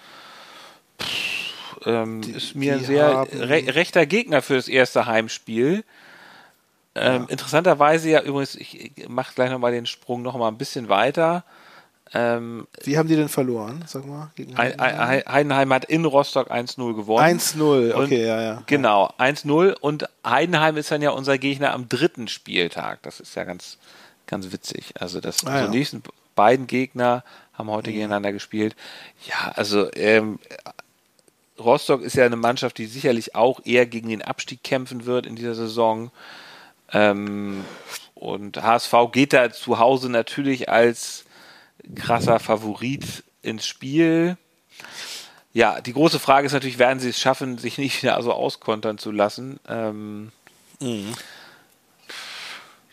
Pff, ähm, die, ist mir ein sehr re rechter Gegner für das erste Heimspiel. Ähm, ja. Interessanterweise ja übrigens, ich mache gleich nochmal den Sprung nochmal ein bisschen weiter. Ähm, Wie haben die denn verloren, sag mal? Gegen Heidenheim? Heidenheim hat in Rostock 1-0 gewonnen. 1-0, okay, ja, ja. Genau, 1-0 und Heidenheim ist dann ja unser Gegner am dritten Spieltag. Das ist ja ganz, ganz witzig. Also das ah, ja. die nächsten beiden Gegner haben heute ja. gegeneinander gespielt. Ja, also ähm, Rostock ist ja eine Mannschaft, die sicherlich auch eher gegen den Abstieg kämpfen wird in dieser Saison. Ähm, und HSV geht da zu Hause natürlich als krasser Favorit ins Spiel. Ja, die große Frage ist natürlich, werden sie es schaffen, sich nicht wieder so auskontern zu lassen? Ähm, mhm.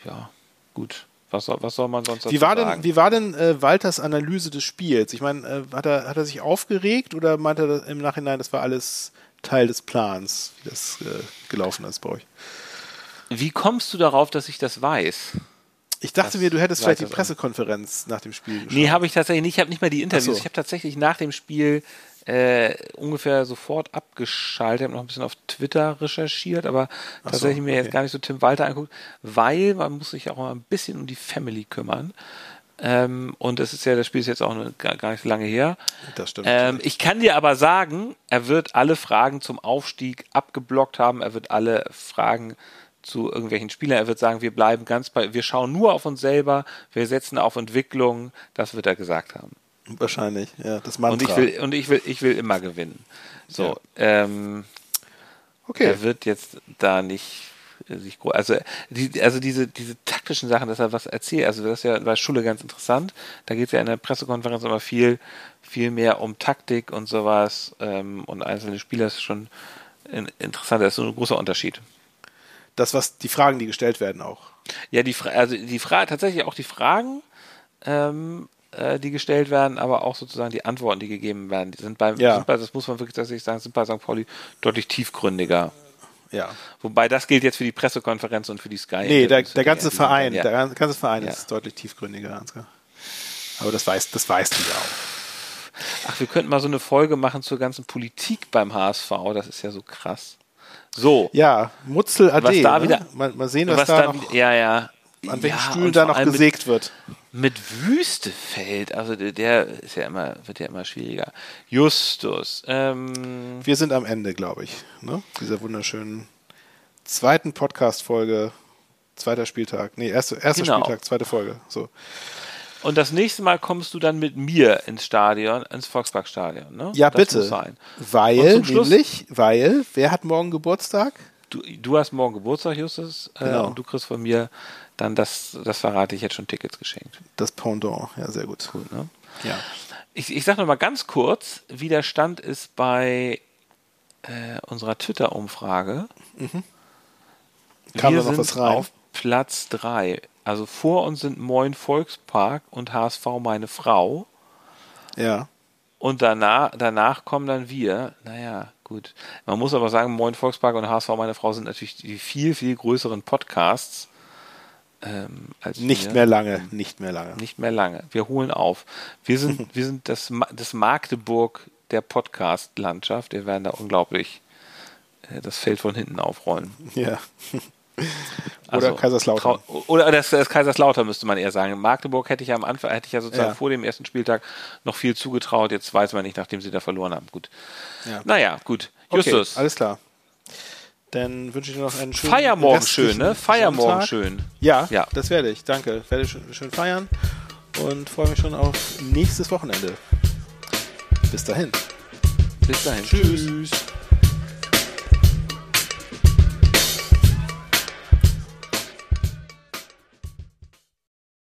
Ja, gut. Was soll, was soll man sonst dazu wie war sagen? Denn, wie war denn äh, Walters Analyse des Spiels? Ich meine, äh, hat, er, hat er sich aufgeregt oder meint er im Nachhinein, das war alles Teil des Plans, wie das äh, gelaufen ist bei euch? Wie kommst du darauf, dass ich das weiß? Ich dachte das mir, du hättest vielleicht die Pressekonferenz nach dem Spiel geschaut. Nee, habe ich tatsächlich nicht. Ich habe nicht mal die Interviews. So. Ich habe tatsächlich nach dem Spiel äh, ungefähr sofort abgeschaltet. Ich habe noch ein bisschen auf Twitter recherchiert, aber Ach tatsächlich so, okay. mir jetzt gar nicht so Tim Walter anguckt, weil man muss sich auch mal ein bisschen um die Family kümmern. Ähm, und das ist ja, das Spiel ist jetzt auch gar, gar nicht so lange her. Das stimmt. Ähm, ich kann dir aber sagen, er wird alle Fragen zum Aufstieg abgeblockt haben. Er wird alle Fragen zu irgendwelchen Spielern. Er wird sagen, wir bleiben ganz bei, wir schauen nur auf uns selber, wir setzen auf Entwicklung. Das wird er gesagt haben. Wahrscheinlich, ja, das Mantra. Und ich will, und ich will, ich will immer gewinnen. So, ja. ähm, okay. Er wird jetzt da nicht sich also die, also diese diese taktischen Sachen, dass er was erzählt, also das ist ja bei Schule ganz interessant. Da geht es ja in der Pressekonferenz immer viel viel mehr um Taktik und sowas ähm, und einzelne Spieler ist schon interessant. Das ist so ein großer Unterschied das, was die Fragen, die gestellt werden, auch. Ja, die Fra also die Frage, tatsächlich auch die Fragen, ähm, äh, die gestellt werden, aber auch sozusagen die Antworten, die gegeben werden, die sind beim, ja. sind bei, das muss man wirklich tatsächlich sagen, sind bei St. Pauli deutlich tiefgründiger. Ja. Wobei das gilt jetzt für die Pressekonferenz und für die Sky. Nee, der, der ganze Verein, ja. der ganze Verein ja. ist deutlich tiefgründiger. Aber das weißt, das weißt du ja auch. Ach, wir könnten mal so eine Folge machen zur ganzen Politik beim HSV. Das ist ja so krass. So. Ja, Mutzel AD. Was da ne? wieder, mal, mal sehen, was, was da, da noch, ja, ja. an welchen ja, Stühlen da noch gesägt mit, wird. Mit Wüstefeld, also der ist ja immer, wird ja immer schwieriger. Justus. Ähm, Wir sind am Ende, glaube ich, ne? dieser wunderschönen zweiten Podcast-Folge, zweiter Spieltag. Nee, erster erste genau. Spieltag, zweite Folge. So. Und das nächste Mal kommst du dann mit mir ins Stadion, ins Volksparkstadion, ne? Ja, das bitte. Weil, nämlich, weil, wer hat morgen Geburtstag? Du, du hast morgen Geburtstag, Justus, äh, genau. äh, und du kriegst von mir dann das, das verrate ich jetzt schon Tickets geschenkt. Das Pendant, ja, sehr gut. Cool, ne? Ja. Ich, ich sag noch mal ganz kurz, wie der Stand ist bei äh, unserer Twitter-Umfrage. Mhm. Kam Wir da noch was rein? auf Platz 3. Also vor uns sind Moin Volkspark und HSV meine Frau. Ja. Und danach, danach kommen dann wir. Naja, gut. Man muss aber sagen, Moin Volkspark und HSV meine Frau sind natürlich die viel, viel größeren Podcasts. Ähm, nicht wir. mehr lange, nicht mehr lange. Nicht mehr lange. Wir holen auf. Wir sind, wir sind das, das Magdeburg der Podcast-Landschaft. Wir werden da unglaublich äh, das Feld von hinten aufrollen. Ja. Oder Also, Kaiserslautern. Oder das, das Kaiserslautern müsste man eher sagen. Magdeburg hätte ich ja am Anfang, hätte ich ja sozusagen Ja. vor dem ersten Spieltag noch viel zugetraut. Jetzt weiß man nicht, nachdem sie da verloren haben. Gut. Ja. Naja, gut. Okay, Justus. alles klar. Dann wünsche ich dir noch einen schönen Feier morgen schön, ne? Feier morgen schön. Ja, Ja. das werde ich. Danke. Werde schön, schön feiern und freue mich schon auf nächstes Wochenende. Bis dahin. Bis dahin. Tschüss.